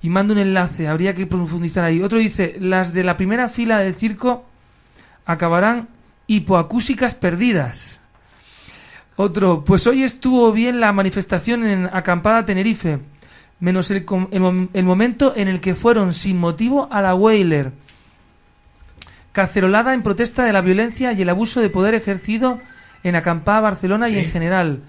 Y manda un enlace, habría que profundizar ahí. Otro dice, las de la primera fila del circo acabarán hipoacúsicas perdidas. Otro, pues hoy estuvo bien la manifestación en Acampada Tenerife, menos el, com- el mom- el momento en el que fueron sin motivo a la Whaler. Cacerolada en protesta de la violencia y el abuso de poder ejercido en Acampada, Barcelona y en general.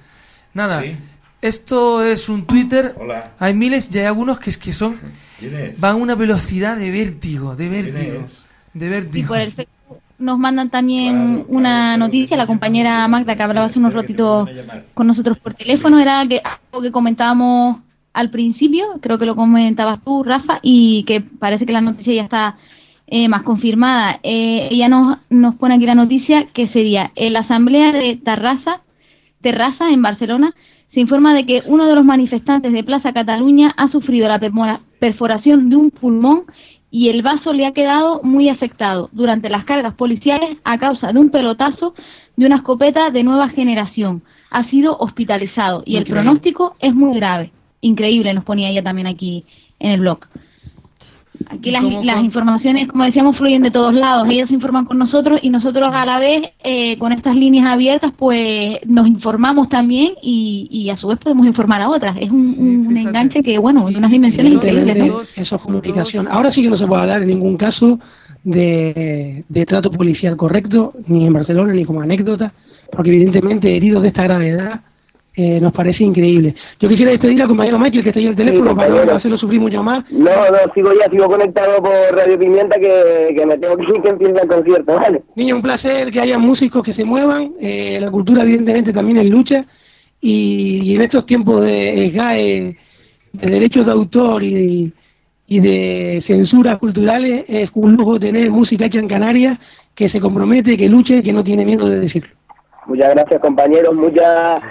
Nada, Sí. esto es un Twitter. Hola. Hay miles y hay algunos que es que son ¿Quién es? van a una velocidad de vértigo, de ¿Quién vértigo, de Y vértigo. por el Facebook nos mandan también una noticia, la compañera Magda que hablaba hace unos ratitos con nosotros por teléfono, era que algo que comentábamos al principio, creo que lo comentabas tú, Rafa, y que parece que la noticia ya está eh, más confirmada. Eh, ella nos, nos pone aquí la noticia que sería en la asamblea de Tarrasa, Terraza en Barcelona, se informa de que uno de los manifestantes de Plaza Cataluña ha sufrido la perforación de un pulmón y el vaso le ha quedado muy afectado durante las cargas policiales a causa de un pelotazo de una escopeta de nueva generación. Ha sido hospitalizado y el pronóstico es muy grave. Increíble, nos ponía ella también aquí en el blog. Aquí ¿Y las, las informaciones, como decíamos, fluyen de todos lados. Ellas se informan con nosotros y nosotros a la vez, eh, con estas líneas abiertas, pues nos informamos también y, y a su vez podemos informar a otras. Es un, un enganche que, bueno, de unas dimensiones increíbles. eso es comunicación. Ahora sí que no se puede hablar en ningún caso de, de trato policial correcto, ni en Barcelona, ni como anécdota, porque evidentemente heridos de esta gravedad eh, nos parece increíble. Yo quisiera despedir al compañero Michael que está ahí el teléfono para no hacerlo sufrir mucho más. No, no, sigo ya, sigo conectado por Radio Pimienta que, que me tengo que ir que empiece el concierto, ¿vale? Niño, un placer que haya músicos que se muevan. eh, la cultura, evidentemente, también es lucha. Y, y en estos tiempos de SGAE, de derechos de autor y de, y de censuras culturales, es un lujo tener música hecha en Canarias que se compromete, que lucha y que no tiene miedo de decirlo. Muchas gracias compañeros, muchas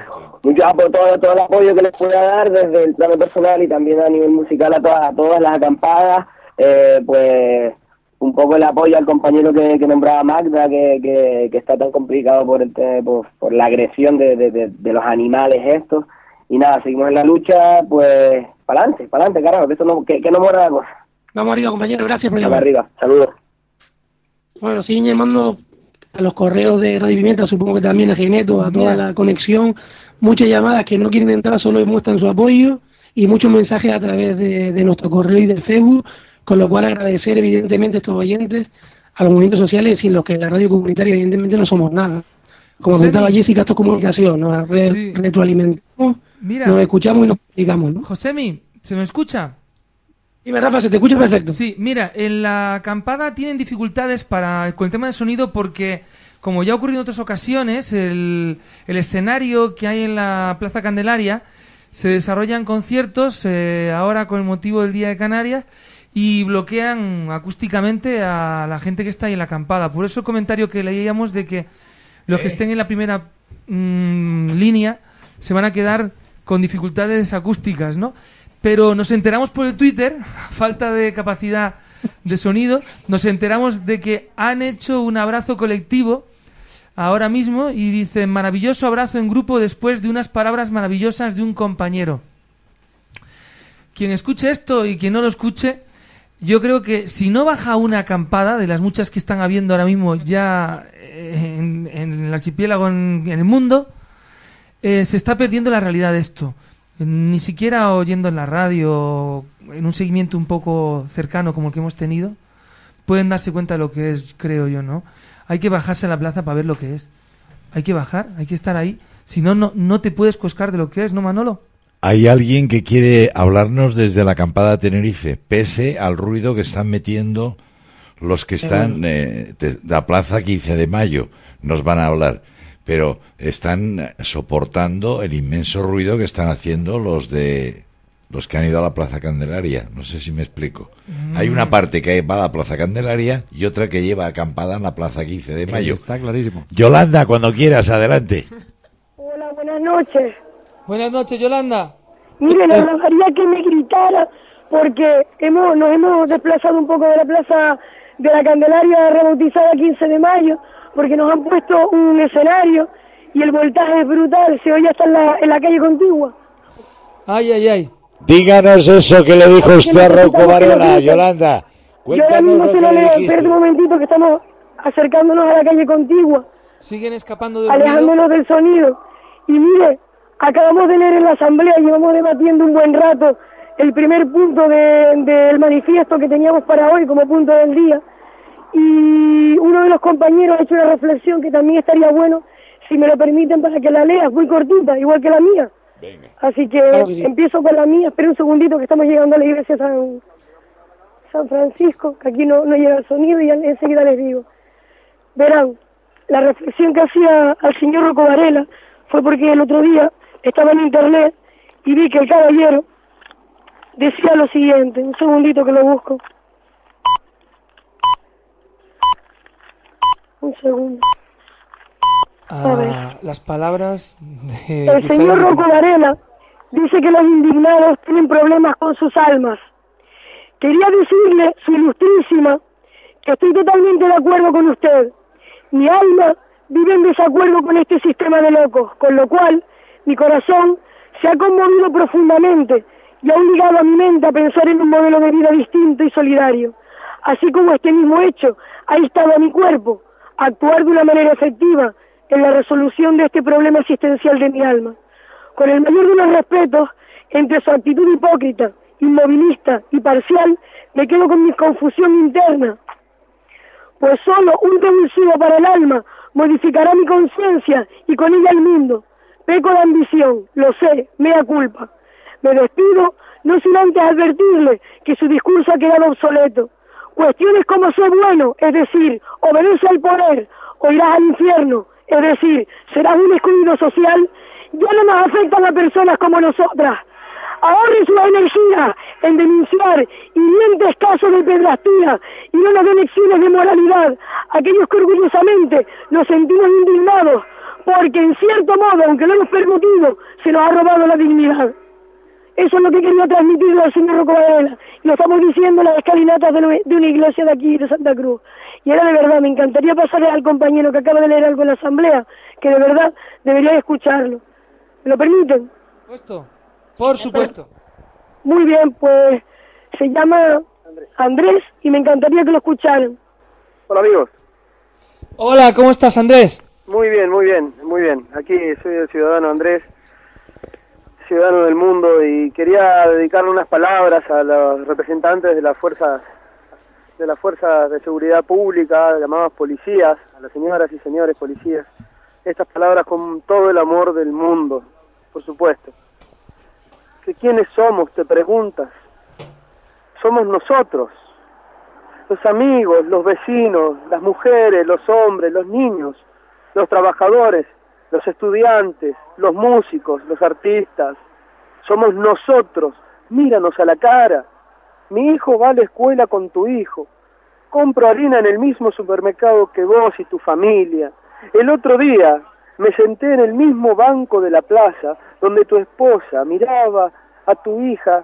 muchas por todo, todo el apoyo que les pueda dar desde el plano personal y también a nivel musical a todas, a todas las acampadas, eh, pues un poco el apoyo al compañero que, que nombraba Magda, que, que, que está tan complicado por el por, por la agresión de, de, de- de los animales estos. Y nada, seguimos en la lucha, pues para adelante, para adelante, carajo, que, eso no, que, que no muera la cosa. Vamos arriba, compañero. Gracias por Vamos llamar. arriba, saludos. Bueno, siguen llamando a los correos de Radio Pimienta, supongo que también a Gineto, a toda la conexión. Muchas llamadas que no quieren entrar, solo demuestran su apoyo y muchos mensajes a través de, de nuestro correo y del Facebook, con lo cual agradecer evidentemente a estos oyentes, a los movimientos sociales sin los que la radio comunitaria evidentemente no somos nada. Como comentaba Jessica, esto es comunicación, nos re- retroalimentamos, Mira. nos escuchamos y nos comunicamos. ¿no? Josemi, ¿se me escucha? Dime, Rafa, se te escucha perfecto. Sí, mira, en la acampada tienen dificultades para con el tema de sonido porque, como ya ha ocurrido en otras ocasiones, el, el escenario que hay en la Plaza Candelaria se desarrollan conciertos eh, ahora con el motivo del Día de Canarias y bloquean acústicamente a la gente que está ahí en la acampada. Por eso el comentario que leíamos de que los que estén en la primera mm, línea se van a quedar con dificultades acústicas, ¿no? Pero nos enteramos por el Twitter, [laughs] falta de capacidad de sonido, nos enteramos de que han hecho un abrazo colectivo ahora mismo y dicen maravilloso abrazo en grupo después de unas palabras maravillosas de un compañero. Quien escuche esto y quien no lo escuche, Yo creo que si no baja una acampada de las muchas que están habiendo ahora mismo ya eh, en, el archipiélago, en, en el mundo, eh, se está perdiendo la realidad de esto. Ni siquiera oyendo en la radio, en un seguimiento un poco cercano como el que hemos tenido, pueden darse cuenta de lo que es, creo yo, ¿no? Hay que bajarse a la plaza para ver lo que es. Hay que bajar, hay que estar ahí. Si no, no, no te puedes coscar de lo que es, ¿no, Manolo? Hay alguien que quiere hablarnos desde la acampada de Tenerife, pese al ruido que están metiendo los que están eh, de la plaza 15 de mayo. Nos van a hablar. Pero están eh, soportando el inmenso ruido que están haciendo los de los que han ido a la Plaza Candelaria. No sé si me explico. Hay una parte que va a la Plaza Candelaria y otra que lleva acampada en la Plaza 15 de mayo. Está clarísimo. Yolanda, cuando quieras, adelante. Hola, buenas noches. Buenas noches, Yolanda. Mire, le agradaría que me gritara porque hemos, nos hemos desplazado un poco de la plaza de la Candelaria rebautizada 15 de mayo porque nos han puesto un escenario y el voltaje es brutal, se oye hasta en la, en la calle contigua. Ay, ay, ay. Díganos eso que le dijo usted a Rocco Varela, Yolanda. Yo ahora mismo se lo le leo, espérate un momentito que estamos acercándonos a la calle contigua, Siguen escapando del ruido. alejándonos del sonido. Y mire, acabamos de leer en la asamblea, llevamos debatiendo un buen rato el primer punto de- del manifiesto que teníamos para hoy como punto del día. Y uno de los compañeros ha hecho una reflexión que también estaría bueno, si me lo permiten, para que la lea, es muy cortita, igual que la mía. Así que Claro que sí. empiezo con la mía, espera un segundito que estamos llegando a la iglesia San, San Francisco, que aquí no, no llega el sonido y enseguida les digo. Verán, la reflexión que hacía al señor Rocco Varela fue porque el otro día estaba en internet y vi que el caballero decía lo siguiente, un segundito que lo busco. Un segundo. A. Ah, las palabras de... El señor Rocco Varela dice que los indignados tienen problemas con sus almas. Quería decirle, su ilustrísima, que estoy totalmente de acuerdo con usted. Mi alma vive en desacuerdo con este sistema de locos, con lo cual mi corazón se ha conmovido profundamente y ha obligado a mi mente a pensar en un modelo de vida distinto y solidario. Así como este mismo hecho ha instado a mi cuerpo a actuar de una manera efectiva en la resolución de este problema existencial de mi alma. Con el mayor de los respetos, entre su actitud hipócrita, inmovilista y parcial, me quedo con mi confusión interna, pues solo un revulsivo para el alma modificará mi conciencia y con ella el mundo. Peco de ambición, lo sé, mea culpa. Me despido, no sin antes advertirle que su discurso ha quedado obsoleto. Cuestiones como ser bueno, es decir, obedece al poder, o irás al infierno, es decir, serás un excluido social, ya no nos afectan a personas como nosotras. Ahorre su energía en denunciar hirientes casos de pedrastía y no nos den de moralidad. Aquellos que orgullosamente nos sentimos indignados porque en cierto modo, aunque no hemos permitido, se nos ha robado la dignidad. Eso es lo que quería transmitirle al señor Rocco Varela. Y lo estamos diciendo en las escalinatas de, una- de una iglesia de aquí, de Santa Cruz. Y ahora de verdad, me encantaría pasarle al compañero que acaba de leer algo en la asamblea, que de verdad debería escucharlo. ¿Me lo permiten? Supuesto. Por supuesto. Muy bien, pues se llama Andrés y me encantaría que lo escucharan. Hola amigos. Hola, ¿cómo estás, Andrés? Muy bien, muy bien, muy bien. Aquí soy el ciudadano Andrés, ciudadano del mundo y quería dedicarle unas palabras a los representantes de las fuerzas de las fuerzas de seguridad pública, llamadas policías, a las señoras y señores policías. Estas palabras con todo el amor del mundo, por supuesto. ¿Que quiénes somos? Te preguntas. Somos nosotros, los amigos, los vecinos, las mujeres, los hombres, los niños, los trabajadores, los estudiantes, los músicos, los artistas. Somos nosotros. Míranos a la cara. Mi hijo va a la escuela con tu hijo. Compro harina en el mismo supermercado que vos y tu familia. El otro día me senté en el mismo banco de la plaza donde tu esposa miraba a tu hija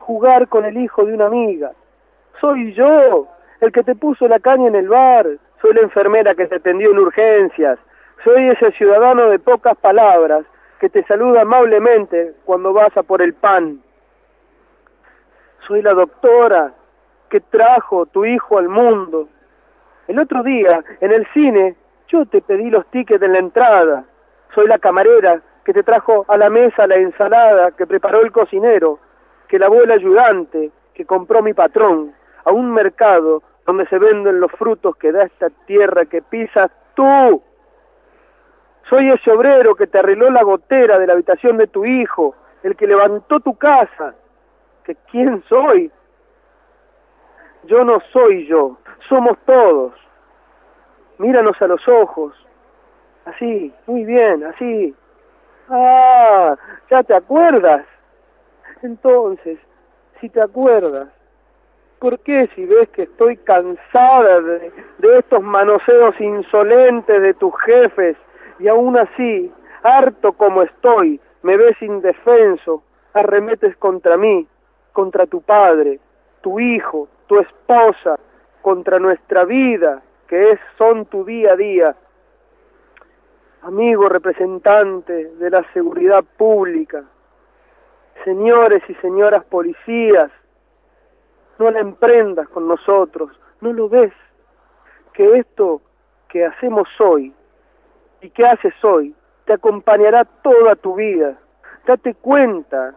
jugar con el hijo de una amiga. Soy yo, el que te puso la caña en el bar. Soy la enfermera que te atendió en urgencias. Soy ese ciudadano de pocas palabras que te saluda amablemente cuando vas a por el pan. Soy la doctora que trajo tu hijo al mundo. El otro día, en el cine, yo te pedí los tickets en la entrada. Soy la camarera que te trajo a la mesa la ensalada que preparó el cocinero, que lavó el ayudante, que compró mi patrón, a un mercado donde se venden los frutos que da esta tierra que pisas tú. Soy ese obrero que te arregló la gotera de la habitación de tu hijo, el que levantó tu casa. ¿Que quién soy? Yo no soy yo, somos todos. Míranos a los ojos. Así, muy bien, así. Ah, ya te acuerdas. Entonces, si te acuerdas, ¿por qué si ves que estoy cansada de, de estos manoseos insolentes de tus jefes y aún así, harto como estoy, me ves indefenso, arremetes contra mí, contra tu padre, tu hijo, tu esposa, contra nuestra vida, que es, son tu día a día. Amigo representante de la seguridad pública, señores y señoras policías, no la emprendas con nosotros, no lo ves, que esto que hacemos hoy y que haces hoy te acompañará toda tu vida. Date cuenta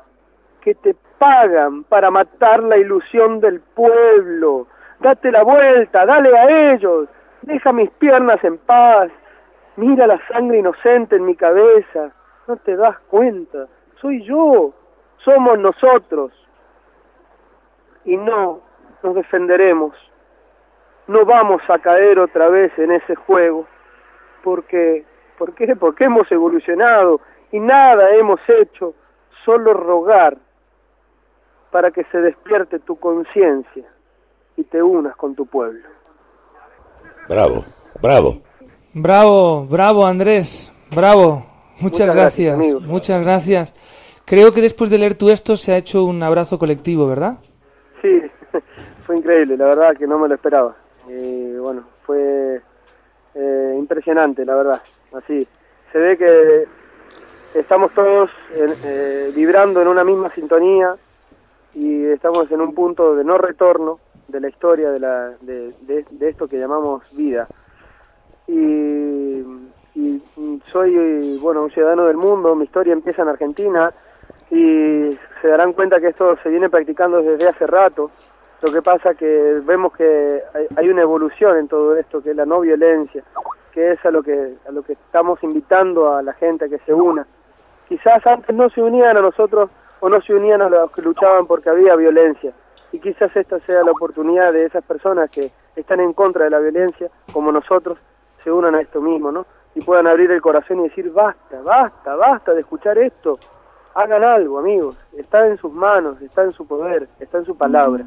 que te pagan para matar la ilusión del pueblo. Date la vuelta, dale a ellos, deja mis piernas en paz, mira la sangre inocente en mi cabeza, no te das cuenta, soy yo, somos nosotros. Y no nos defenderemos, no vamos a caer otra vez en ese juego, porque, ¿por qué? Porque hemos evolucionado y nada hemos hecho, solo rogar para que se despierte tu conciencia y te unas con tu pueblo. Bravo, bravo. Bravo, bravo Andrés, bravo. Muchas, Muchas gracias, gracias, muchas gracias. Creo que después de leer tú esto se ha hecho un abrazo colectivo, ¿verdad? Sí, [laughs] fue increíble, la verdad que no me lo esperaba. Y bueno, fue eh, impresionante, la verdad. Así, se ve que estamos todos en- eh, vibrando en una misma sintonía y estamos en un punto de no retorno de la historia de, la, de, de- esto que llamamos vida. Y, y soy, bueno, un ciudadano del mundo, mi historia empieza en Argentina y se darán cuenta que esto se viene practicando desde hace rato. Lo que pasa que vemos que hay, una evolución en todo esto, que es la no violencia, que es a lo que a lo que estamos invitando a la gente a que se una. Quizás antes no se unían a nosotros o no se unían a los que luchaban porque había violencia. Y quizás esta sea la oportunidad de esas personas que están en contra de la violencia, como nosotros, se unan a esto mismo, ¿no? Y puedan abrir el corazón y decir, basta, basta, basta de escuchar esto. Hagan algo, amigos. Está en sus manos, está en su poder, está en su palabra.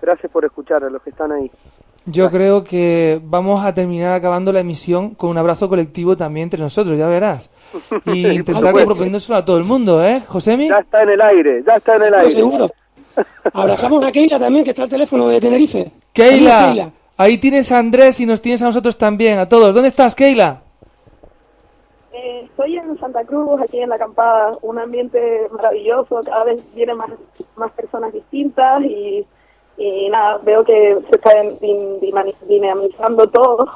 Gracias por escuchar a los que están ahí. Yo creo que vamos a terminar acabando la emisión con un abrazo colectivo también entre nosotros, ya verás. Y [laughs] intentar que proponiéndoselo a todo el mundo, ¿eh, Josemi? Ya está en el aire, ya está en el aire. seguro. Abrazamos a Keila también, que está al teléfono de Tenerife. Keila, ahí tienes a Andrés y nos tienes a nosotros también, a todos. ¿Dónde estás, Keila? Eh, estoy en Santa Cruz, aquí en la acampada, un ambiente maravilloso, cada vez vienen más, más personas distintas y, y nada, veo que se está din- din- dinamizando todo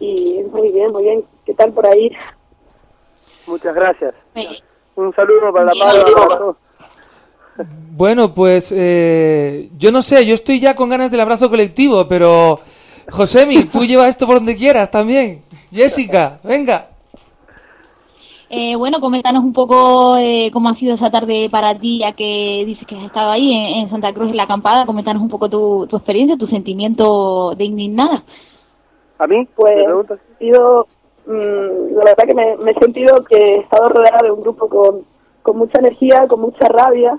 y muy bien, muy bien. ¿Qué tal por ahí? Muchas gracias. Un saludo para la todos. Bueno, pues eh, yo no sé, yo estoy ya con ganas del abrazo colectivo, pero Josemi, tú lleva esto por donde quieras también. Jessica, venga. Eh, bueno, coméntanos un poco eh, cómo ha sido esa tarde para ti, ya que dices que has estado ahí en, en Santa Cruz en la acampada. Coméntanos un poco tu, tu experiencia, tu sentimiento de indignada. ¿A mí? Pues he sido, mm, la verdad que me, me he sentido que he estado rodeada de un grupo con, con mucha energía, con mucha rabia,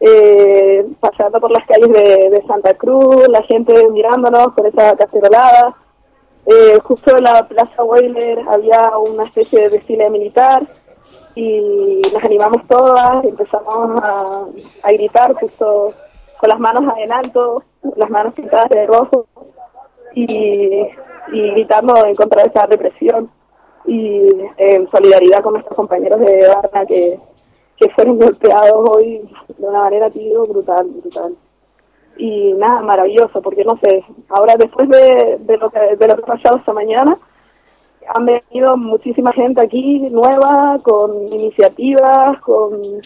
eh, paseando por las calles de, de Santa Cruz, la gente mirándonos con esa cacerolada. Eh, justo en la Plaza Weiler había una especie de desfile militar y nos animamos todas, empezamos a, gritar justo con las manos en alto, las manos pintadas de rojo y, y gritando en contra de esa represión y en solidaridad con nuestros compañeros de Barna que, que fueron golpeados hoy de una manera, tío, brutal, brutal. Y nada, maravilloso, porque no sé, ahora después de, de, lo, que, de lo que ha pasado esta mañana, han venido muchísima gente aquí nueva, con iniciativas, con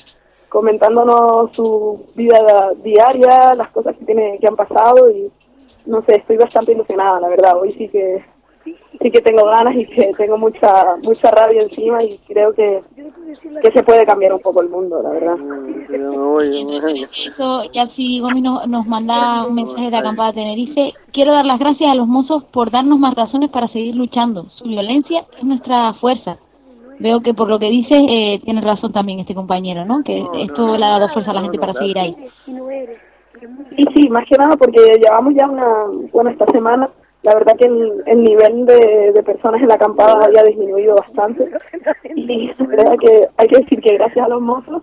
comentándonos su vida diaria, las cosas que tiene que han pasado y no sé, estoy bastante ilusionada, la verdad. Hoy sí que sí que tengo ganas y que tengo mucha mucha rabia encima y creo que, que se puede cambiar un poco el mundo, la verdad. Eso, ya si Gomi nos, nos manda un mensaje de acampada de Tenerife, quiero dar las gracias a los mozos por darnos más razones para seguir luchando. Su violencia es nuestra fuerza. Veo que por lo que dice eh, tiene razón también este compañero, ¿no? Que esto le ha dado fuerza a la gente para seguir ahí. Y sí, más que nada porque llevamos ya una, bueno, esta semana, la verdad que el, el nivel de, de personas en la acampada había disminuido bastante. Y la verdad que hay que decir que gracias a los mozos,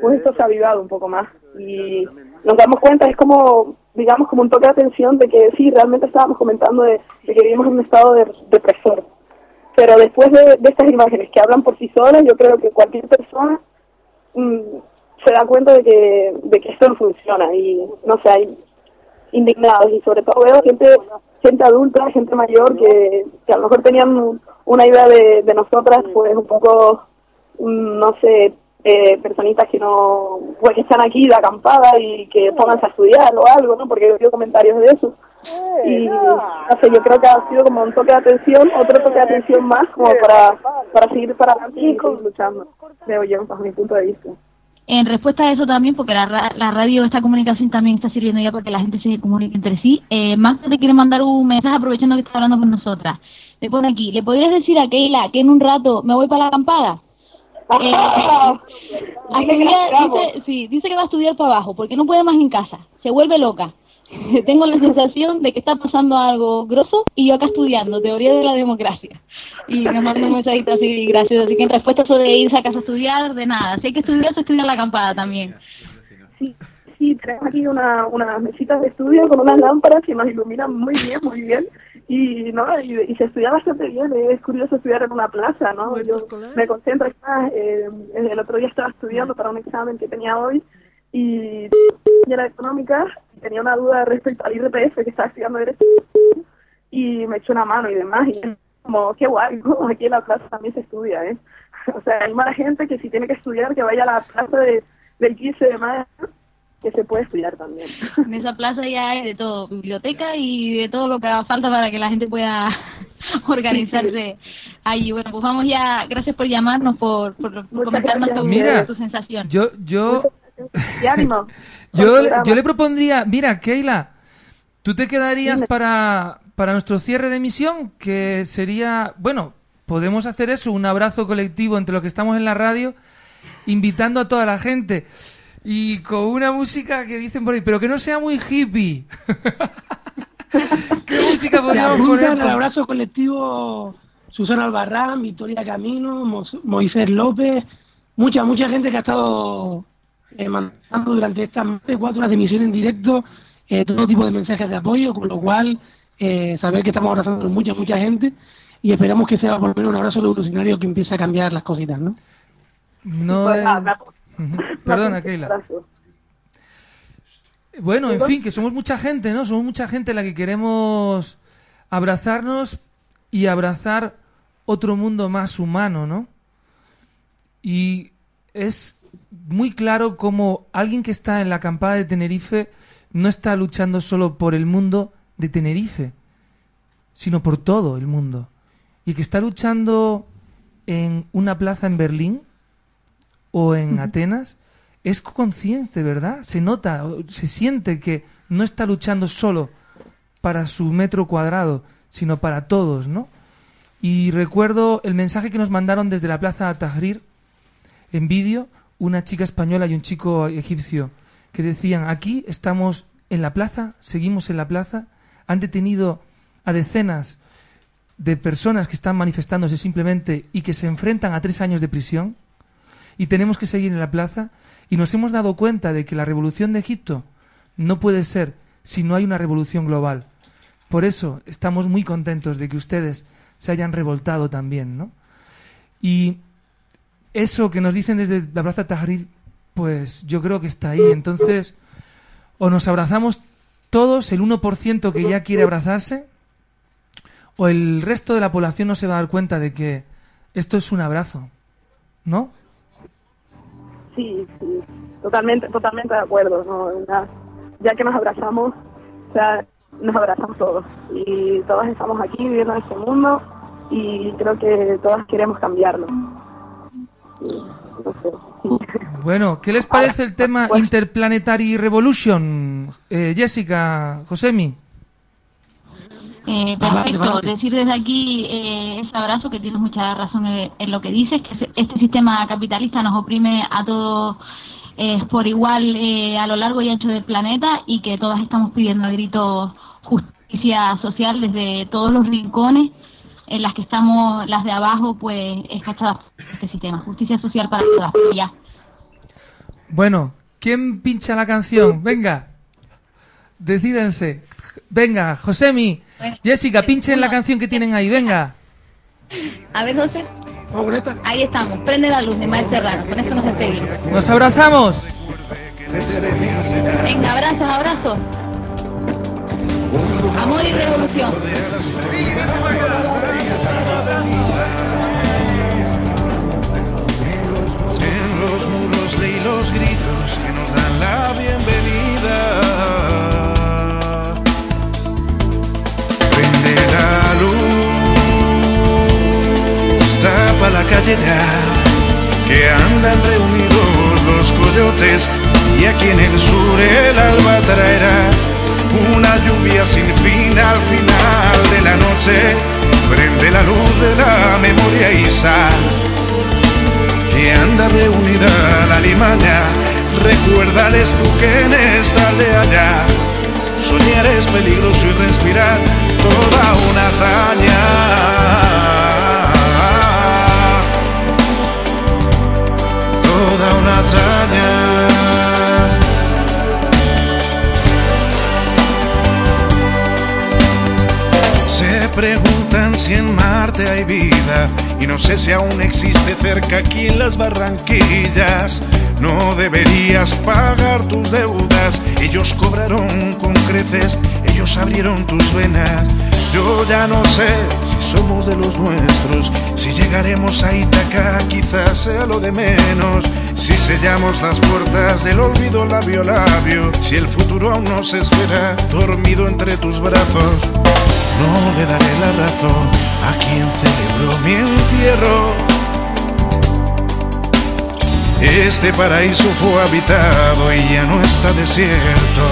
pues esto se ha avivado un poco más. Y nos damos cuenta, es como, digamos, como un toque de atención de que sí, realmente estábamos comentando de, que vivimos en un estado de depresor. Pero después de, de estas imágenes que hablan por sí solas, yo creo que cualquier persona mm, se da cuenta de que, de que esto no funciona y no sé, hay indignados y sobre todo veo gente gente adulta, gente mayor que, que a lo mejor tenían una idea de, de nosotras pues un poco, mm, no sé, eh, personitas que no, pues que están aquí de acampada y que pónganse a estudiar o algo, ¿no? Porque he oído comentarios de eso. Y no sé, yo creo que ha sido como un toque de atención, otro toque de atención más como para, para seguir para adelante y luchando, creo yo, bajo mi punto de vista. En respuesta a eso también, porque la, la radio, esta comunicación también está sirviendo ya para que la gente se comunique entre sí, eh, Magda te quiere mandar un mensaje aprovechando que está hablando con nosotras. Me pone aquí, ¿le podrías decir a Keila que en un rato me voy para la acampada? Eh, [laughs] estudiar, dice, sí, dice que va a estudiar para abajo, porque no puede más en casa, se vuelve loca. [laughs] Tengo la sensación de que está pasando algo grosso y yo acá estudiando teoría de la democracia. Y me manda un mensajito así, gracias. Así que en respuesta a eso de irse a casa a estudiar, de nada. Si hay que estudiar, se estudia en la acampada también. Sí, tenemos aquí una, unas mesitas de estudio con unas lámparas que nos iluminan muy bien, muy bien. Y, ¿no? y, y se estudia bastante bien, es curioso estudiar en una plaza, ¿no? Yo me concentro más, eh, el otro día estaba estudiando para un examen que tenía hoy y era económica, tenía una duda respecto al IRPF que estaba estudiando derecho y me echó una mano y demás y como qué guay, ¿no? [laughs] aquí en la plaza también se estudia, ¿eh? [laughs] O sea, hay más gente que si tiene que estudiar que vaya a la plaza de, del 15 de mayo que se puede estudiar también. [laughs] En esa plaza ya hay de todo, biblioteca y de todo lo que haga falta para que la gente pueda organizarse allí. Bueno, pues vamos ya, gracias por llamarnos, por, por, por comentarnos tu, Mira, tu sensación. Yo, yo, [laughs] Y ánimo. yo, yo le propondría, mira, Keila, tú te quedarías para, para nuestro cierre de emisión, que sería, bueno, podemos hacer eso, un abrazo colectivo entre los que estamos en la radio, invitando a toda la gente. Y con una música que dicen por ahí, pero que no sea muy hippie. [laughs] ¿Qué música podríamos poner? al abrazo colectivo Susana Albarrán, Victoria Camino, Moisés López, mucha, mucha gente que ha estado eh, mandando durante estas más de cuatro horas de emisión en directo eh, todo tipo de mensajes de apoyo, con lo cual eh, saber que estamos abrazando a mucha, mucha gente y esperamos que sea por lo menos un abrazo revolucionario que empiece a cambiar las cositas, ¿no? No Pues es-. [laughs] Perdona, Keila. Bueno, en fin, que somos mucha gente, ¿no? Somos mucha gente la que queremos abrazarnos y abrazar otro mundo más humano, ¿no? Y es muy claro como alguien que está en la acampada de Tenerife no está luchando solo por el mundo de Tenerife, sino por todo el mundo. Y que está luchando en una plaza en Berlín o en Atenas, es consciente, ¿verdad? Se nota, o se siente que no está luchando solo para su metro cuadrado, sino para todos, ¿no? Y recuerdo el mensaje que nos mandaron desde la plaza Tahrir en vídeo, una chica española y un chico egipcio, que decían, aquí estamos en la plaza, seguimos en la plaza, han detenido a decenas de personas que están manifestándose simplemente y que se enfrentan a tres años de prisión, y tenemos que seguir en la plaza, y nos hemos dado cuenta de que la revolución de Egipto no puede ser si no hay una revolución global. Por eso estamos muy contentos de que ustedes se hayan revoltado también, ¿no? Y eso que nos dicen desde la Plaza Tahrir, pues yo creo que está ahí. Entonces, o nos abrazamos todos, el 1% que ya quiere abrazarse, o el resto de la población no se va a dar cuenta de que esto es un abrazo, ¿no? Sí, sí, totalmente, totalmente de acuerdo. ¿no? Ya, que nos abrazamos, o sea, nos abrazamos todos y todas estamos aquí viviendo en este mundo y creo que todas queremos cambiarlo. Bueno, ¿qué les parece el tema Interplanetary Revolution? Eh, Jessica, Josemi. Eh, perfecto. Decir desde aquí eh, ese abrazo que tienes mucha razón en, en lo que dices, que se- este sistema capitalista nos oprime a todos eh, por igual eh, a lo largo y ancho del planeta y que todas estamos pidiendo a gritos justicia social desde todos los rincones en las que estamos las de abajo pues escachadas por este sistema. Justicia social para todas. Ya. Bueno, ¿quién pincha la canción? Venga, decídense. Venga, Josemi, Jessica, pinchen la canción que tienen ahí, venga. A ver, José. Ahí estamos. Prende la luz de Mael Serrano. Con esto nos despedimos. Nos abrazamos. Venga, abrazos, abrazos. Amor y revolución. Los gritos que nos dan la bienvenida. Prende la luz, tapa la calle ya, que andan reunidos los coyotes y aquí en el sur el alba traerá una lluvia sin fin al final de la noche. Prende la luz de la memoria y sal que anda reunida la limaña. Recuérdales tú que en esta aldea ya soñar es peligroso y respirar toda una hazaña. Toda una hazaña. Se preguntan si en Marte hay vida y no sé si aún existe cerca aquí en las Barranquillas. No deberías pagar tus deudas, ellos cobraron con creces, ellos abrieron tus venas. Yo ya no sé si somos de los nuestros, si llegaremos a Ítaca quizás sea lo de menos, si sellamos las puertas del olvido labio a labio, si el futuro aún nos espera dormido entre tus brazos. No le daré la razón a quien celebró mi entierro. Este paraíso fue habitado y ya no está desierto.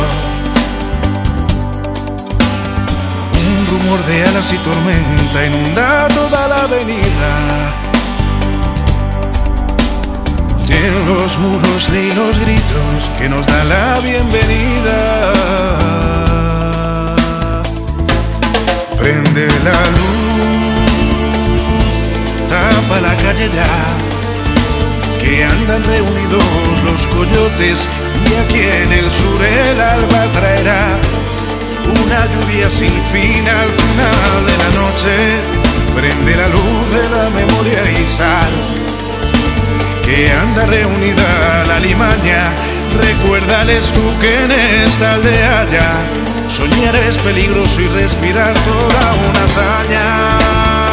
Un rumor de alas y tormenta inunda toda la avenida. En los muros leí los gritos que nos dan la bienvenida. Prende la luz, tapa la calle ya, que andan reunidos los coyotes y aquí en el sur el alba traerá una lluvia sin fin al final de la noche. Prende la luz de la memoria y sal, que anda reunida la limaña. Recuérdales tú que en esta aldea ya Soñar es peligroso y respirar toda una hazaña.